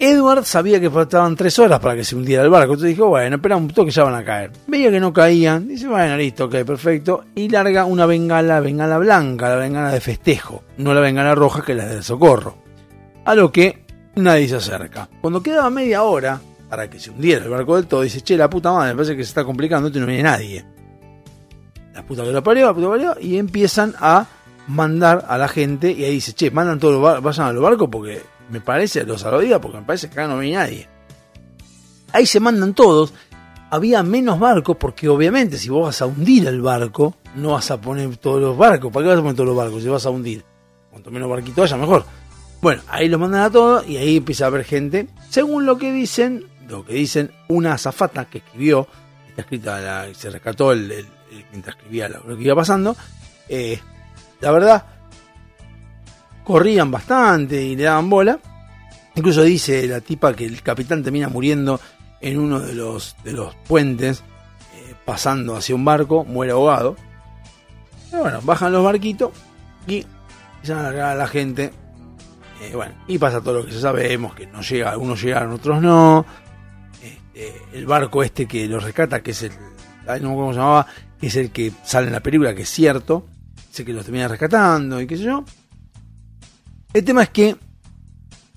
Edward sabía que faltaban tres horas para que se hundiera el barco, entonces dijo, bueno, espera un toque, ya van a caer. Veía que no caían, dice, bueno, listo, ok, perfecto, y larga una bengala, bengala blanca, la bengala de festejo, no la bengala roja que es la del socorro. A lo que nadie se acerca. Cuando quedaba media hora, para que se hundiera el barco del todo, dice, che, la puta madre, me parece que se está complicando, no viene nadie. La puta que lo parió, la puta que lo parió, y empiezan a mandar a la gente, y ahí dice, che, mandan todos los vayan a los barcos porque me parece, los saludía porque me parece que acá no viene nadie. Ahí se mandan todos, había menos barcos porque obviamente si vos vas a hundir el barco, no vas a poner todos los barcos, ¿para qué vas a poner todos los barcos si vas a hundir? Cuanto menos barquitos haya, mejor. Bueno, ahí los mandan a todos y ahí empieza a haber gente. Según lo que dicen, lo que dicen una azafata que escribió, está escrita, se rescató mientras escribía lo, que iba pasando, eh, la verdad, corrían bastante y le daban bola. Incluso dice la tipa que el capitán termina muriendo en uno de los, de los puentes, eh, pasando hacia un barco, muere ahogado. Pero bueno, bajan los barquitos y a largar a la gente. Eh, bueno, y pasa todo lo que ya sabemos, que no llega, algunos llegaron, otros no. Eh, el barco este que lo rescata, que es el, no cómo se llamaba, que es el que sale en la película, que es cierto, sé que lo termina rescatando y qué sé yo. El tema es que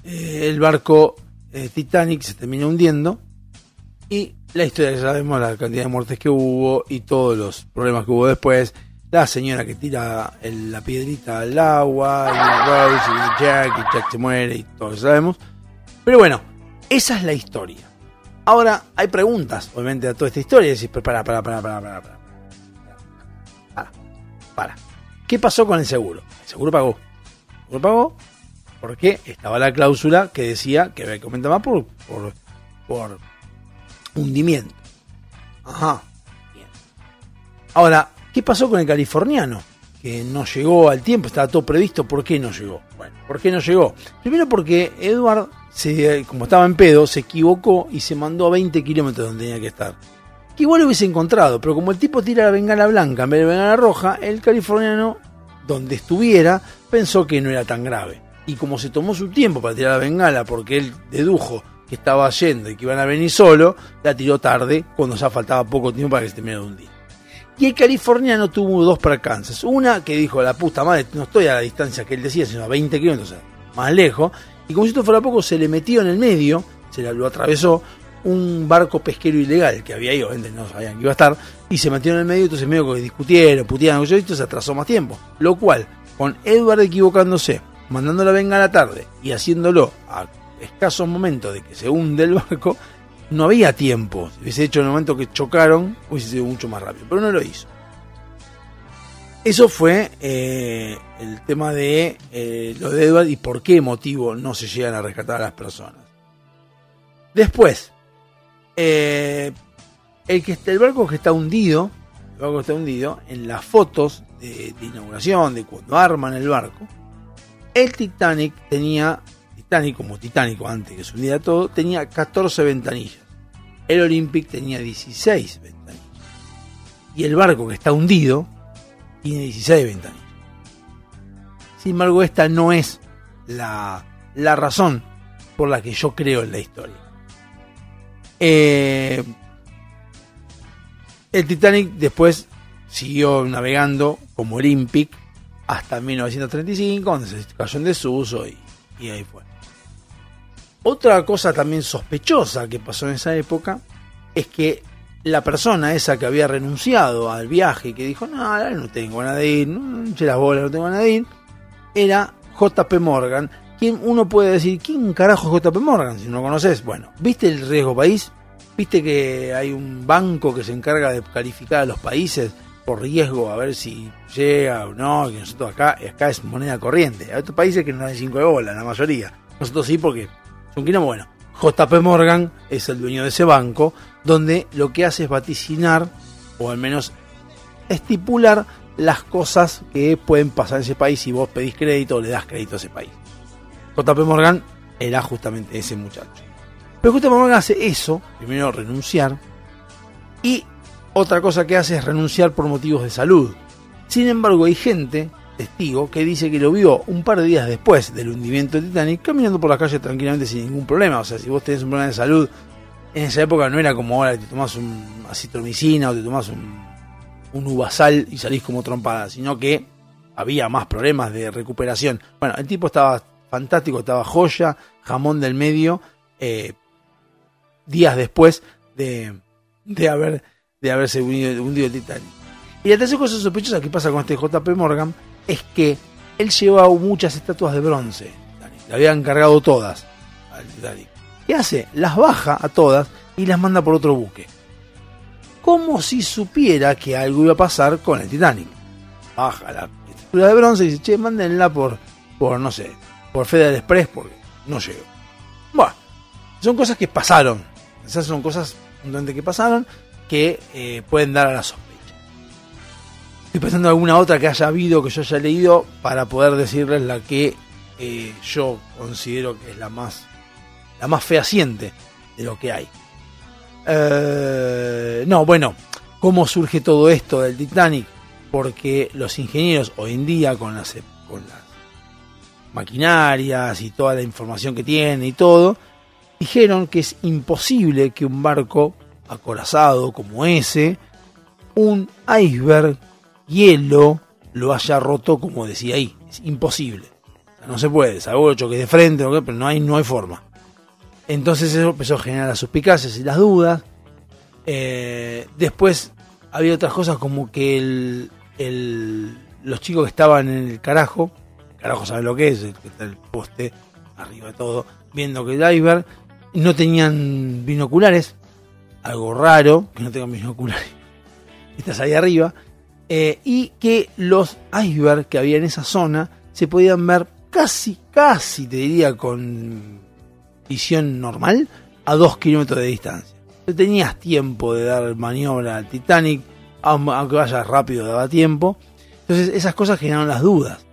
eh, el barco eh, Titanic se termina hundiendo y la historia ya sabemos, la cantidad de muertes que hubo y todos los problemas que hubo después. La señora que tira la piedrita al agua, y Rose, y Jack, y Jack se muere y todo lo sabemos. Pero bueno, esa es la historia. Ahora, hay preguntas, obviamente, a toda esta historia. Y para, para, para, para, para, para. Para, para. ¿Qué pasó con el seguro? El seguro pagó. El seguro pagó porque estaba la cláusula que decía que más por, por, por hundimiento. Ajá. Bien. Ahora, ¿qué pasó con el californiano? Que no llegó al tiempo, estaba todo previsto. ¿Por qué no llegó? Bueno, ¿por qué no llegó? Primero porque Edward se, como estaba en pedo, se equivocó y se mandó a 20 kilómetros donde tenía que estar. Que igual lo hubiese encontrado, pero como el tipo tira la bengala blanca en vez de la bengala roja, el californiano, donde estuviera, pensó que no era tan grave. Y como se tomó su tiempo para tirar la bengala, porque él dedujo que estaba yendo y que iban a venir solo, la tiró tarde, cuando ya faltaba poco tiempo para que se terminara de hundir. Y el californiano tuvo dos percances. Una que dijo, la puta madre, no estoy a la distancia que él decía, sino a 20 kilómetros, más lejos. Y como si esto fuera poco, se le metió en el medio, se la- lo atravesó un barco pesquero ilegal que había ahí, obviamente no sabían que iba a estar, y se metió en el medio, entonces medio que discutieron, putearon, y esto se atrasó más tiempo. Lo cual, con Edward equivocándose, mandándola venga a la tarde y haciéndolo a escasos momentos de que se hunde el barco, no había tiempo. Si hubiese hecho en el momento que chocaron, hubiese sido mucho más rápido, pero no lo hizo. Eso fue eh, el tema de eh, lo de Edward y por qué motivo no se llegan a rescatar a las personas. Después, eh, el, que el barco que está hundido, el está hundido, en las fotos de, de inauguración, de cuando arman el barco, el Titanic tenía, Titanic como Titanic antes que se hundiera todo, tenía 14 ventanillas. El Olympic tenía 16 ventanillas. Y el barco que está hundido tiene 16 ventanillas. Sin embargo, esta no es la, la razón por la que yo creo en la historia. Eh, el Titanic después siguió navegando como Olympic hasta 1935, donde se cayó en desuso y, y ahí fue. Otra cosa también sospechosa que pasó en esa época es que la persona esa que había renunciado al viaje y que dijo, no, no tengo ganas de ir, no las bolas, no tengo ganas era JP Morgan, quien uno puede decir, ¿quién carajo es JP Morgan? Si no lo conoces, bueno, ¿viste el riesgo país? ¿Viste que hay un banco que se encarga de calificar a los países por riesgo a ver si llega o no? Que nosotros acá, acá es moneda corriente. Hay otros países que no dan 5 de bola, la mayoría. Nosotros sí porque son quilombo. Bueno, JP Morgan es el dueño de ese banco, donde lo que hace es vaticinar, o al menos estipular las cosas que pueden pasar en ese país si vos pedís crédito o le das crédito a ese país. JP Morgan era justamente ese muchacho. Pero JP Morgan hace eso, primero renunciar, y otra cosa que hace es renunciar por motivos de salud. Sin embargo, hay gente, testigo, que dice que lo vio un par de días después del hundimiento del Titanic caminando por la calle tranquilamente sin ningún problema. O sea, si vos tenés un problema de salud, en esa época no era como ahora que te tomás un acitromicina o te tomás un, un uvasal y salís como trompada, sino que había más problemas de recuperación. Bueno, el tipo estaba fantástico, estaba joya, jamón del medio, eh, días después de, de, haber, de haberse hundido, hundido el Titanic. Y la tercera cosa sospechosa que pasa con este JP Morgan es que él llevaba muchas estatuas de bronce. Le habían cargado todas al Titanic. ¿Qué hace? Las baja a todas y las manda por otro buque. Como si supiera que algo iba a pasar con el Titanic. Baja la estructura de bronce y dice, che, mándenla por, por no sé, por Federal Express porque no llegó. Bueno, son cosas que pasaron. Esas son cosas que pasaron que eh, pueden dar a la sospecha. Estoy pensando en alguna otra que haya habido, que yo haya leído, para poder decirles la que eh, yo considero que es la más, la más fehaciente de lo que hay. Eh, no, bueno, ¿cómo surge todo esto del Titanic? Porque los ingenieros hoy en día, con las, con las maquinarias y toda la información que tienen y todo, dijeron que es imposible que un barco acorazado como ese, un iceberg, hielo, lo haya roto como decía ahí. Es imposible. No se puede, salvo choque de frente, pero no hay, no hay forma. Entonces eso empezó a generar las suspicacias y las dudas. Eh, después había otras cosas como que los chicos que estaban en el carajo, carajo sabe lo que es, el que está el poste arriba de todo, viendo que el iceberg no tenían binoculares, algo raro que no tengan binoculares, (laughs) estás ahí arriba, eh, y que los icebergs que había en esa zona se podían ver casi, casi te diría con normal a dos kilómetros de distancia. No tenías tiempo de dar maniobra al Titanic, aun- aunque vayas rápido daba tiempo. Entonces esas cosas generaron las dudas.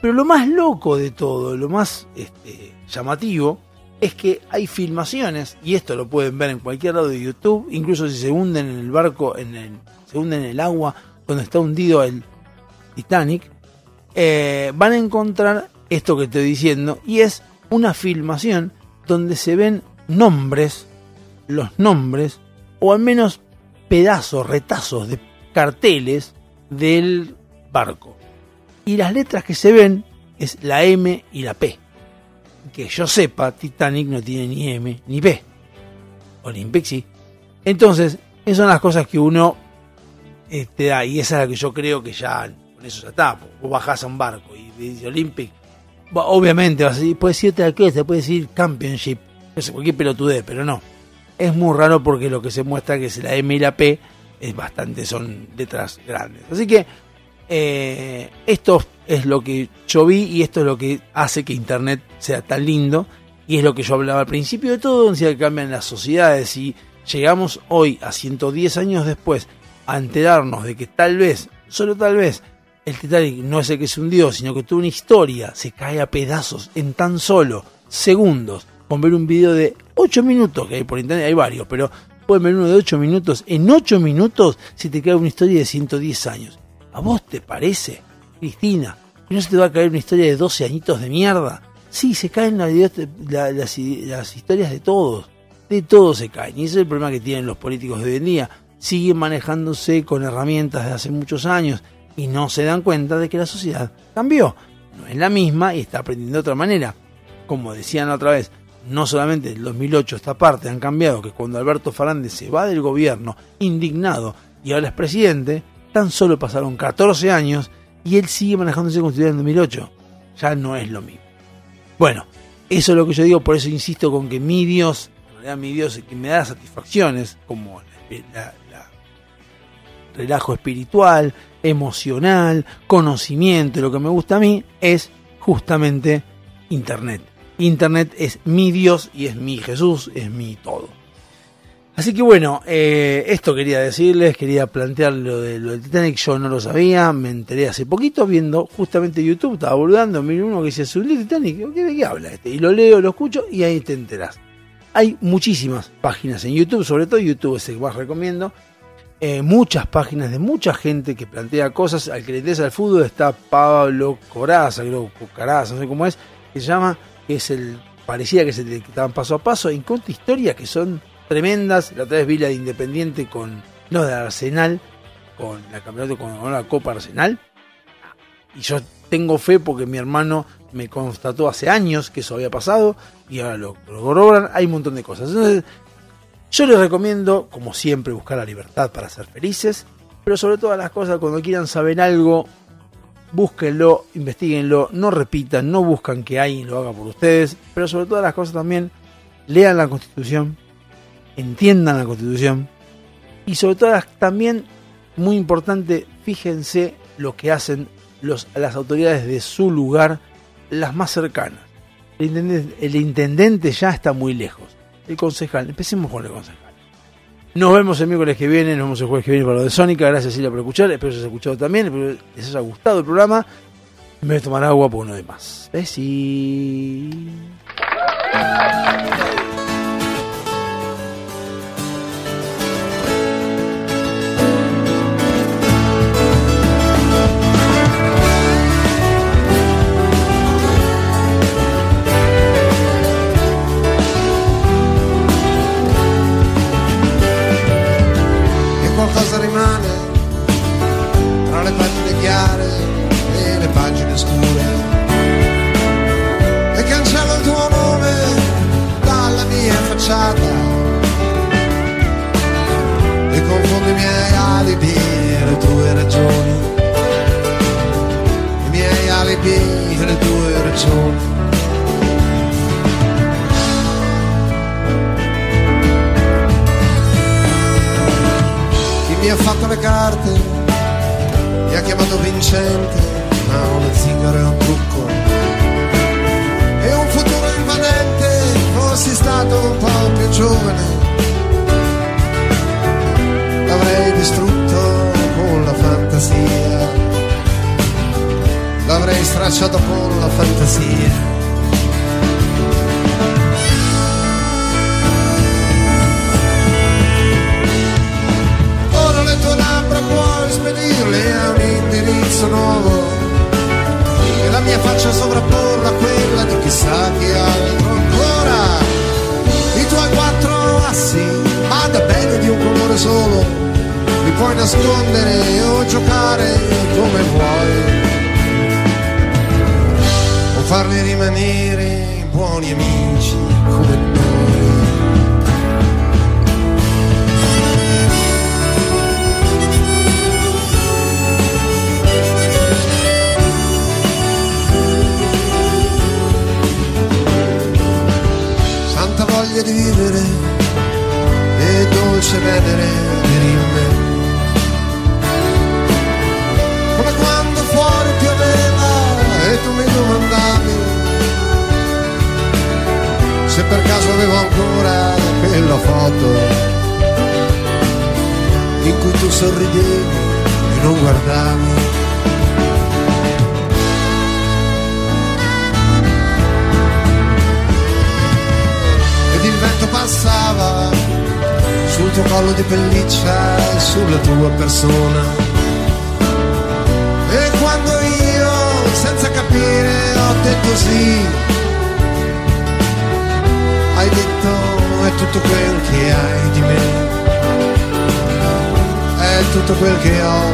Pero lo más loco de todo, lo más este, llamativo, es que hay filmaciones, y esto lo pueden ver en cualquier lado de YouTube, incluso si se hunden en el barco, en el, se hunden en el agua donde está hundido el Titanic, eh, van a encontrar esto que estoy diciendo, y es una filmación donde se ven nombres, los nombres, o al menos pedazos, retazos de carteles del barco. Y las letras que se ven es la M y la P. Que yo sepa, Titanic no tiene ni M ni P. Olympic sí. Entonces, esas son las cosas que uno te da. Y esa es la que yo creo que ya, con eso ya está. Vos bajás a un barco y dice Olympic. Obviamente vas a decir, puede decir otra cosa, puede decir Championship. Cualquier pelotudez, pero no. Es muy raro porque lo que se muestra que es la M y la P es bastante, son letras grandes. Así que eh, esto es lo que yo vi y esto es lo que hace que Internet sea tan lindo. Y es lo que yo hablaba al principio de todo, decía que cambian las sociedades y llegamos hoy, a 110 años después, a enterarnos de que tal vez, solo tal vez, el Titanic no es el que se hundió, sino que tuvo una historia, se cae a pedazos en tan solo segundos. Con ver un video de 8 minutos, que por internet, hay varios, pero pueden ver uno de 8 minutos. En 8 minutos se te cae una historia de 110 años. ¿A vos te parece, Cristina, que no se te va a caer una historia de 12 añitos de mierda? Sí, se caen la- la- las, las historias de todos. De todos se caen. Y ese es el problema que tienen los políticos de hoy en día. Siguen manejándose con herramientas de hace muchos años y no se dan cuenta de que la sociedad cambió. No es la misma y está aprendiendo de otra manera. Como decían otra vez, no solamente en el 2008 esta parte han cambiado, que cuando Alberto Fernández se va del gobierno indignado y ahora es presidente, tan solo pasaron 14 años y él sigue manejándose como en 2008. Ya no es lo mismo. Bueno, eso es lo que yo digo, por eso insisto con que mi Dios, en realidad mi Dios que me da satisfacciones, como la, la- relajo espiritual, emocional, conocimiento, lo que me gusta a mí es justamente Internet. Internet es mi Dios y es mi Jesús, es mi todo. Así que bueno, eh, esto quería decirles, quería plantear lo, de, lo del Titanic, yo no lo sabía, me enteré hace poquito viendo justamente YouTube, estaba burdando, miré uno que dice, ¿subí Titanic? ¿Qué, ¿De qué habla este? Y lo leo, lo escucho y ahí te enterás. Hay muchísimas páginas en YouTube, sobre todo YouTube es el que más recomiendo, eh, muchas páginas de mucha gente que plantea cosas, al que le interesa el fútbol está Pablo Coraza, creo, Coraza, no sé cómo es, que se llama, que es el, parecía que se te estaban paso a paso, y cuenta historias que son tremendas. La otra vez vi la de Independiente con, no, de Arsenal, con la campeonato con la Copa Arsenal. Y yo tengo fe porque mi hermano me constató hace años que eso había pasado y ahora lo, lo corroboran. Hay un montón de cosas. Entonces, yo les recomiendo, como siempre, buscar la libertad para ser felices. Pero sobre todas las cosas, cuando quieran saber algo, búsquenlo, investiguenlo, no repitan, no buscan que alguien lo haga por ustedes. Pero sobre todas las cosas también, lean la Constitución, entiendan la Constitución. Y sobre todo también, muy importante, fíjense lo que hacen las autoridades de su lugar, las más cercanas. El intendente ya está muy lejos. El concejal, empecemos con el concejal. Nos vemos el miércoles que viene, nos vemos el jueves que viene para lo de Sónica. Gracias Silvia por escuchar, espero que haya escuchado también, espero que les haya gustado el programa. Me voy a tomar agua por uno de más. Besi. Rimane tra le pagine chiare e le pagine scure. E cancello il tuo nome dalla mia facciata e confondo i miei alibi e le tue ragioni. I miei alibi e le tue ragioni mi ha fatto le carte mi ha chiamato vincente, ma uno zingaro è un trucco. E un futuro invadente, fossi stato un po' più giovane, l'avrei distrutto con la fantasia, l'avrei stracciato con la fantasia. faccia sovrapporla a quella di chissà che altro ancora. I tuoi quattro assi, ma da bene di un colore solo, li puoi nascondere o giocare come vuoi. O farli rimanere buoni amici come noi. Di vivere e dolce venere di rime. Come quando fuori pioveva e tu mi domandavi se per caso avevo ancora quella foto in cui tu sorridevi e non guardavi. Passava sul tuo collo di pelliccia e sulla tua persona. E quando io, senza capire, ho detto sì, hai detto è tutto quel che hai di me, è tutto quel che ho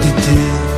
di te.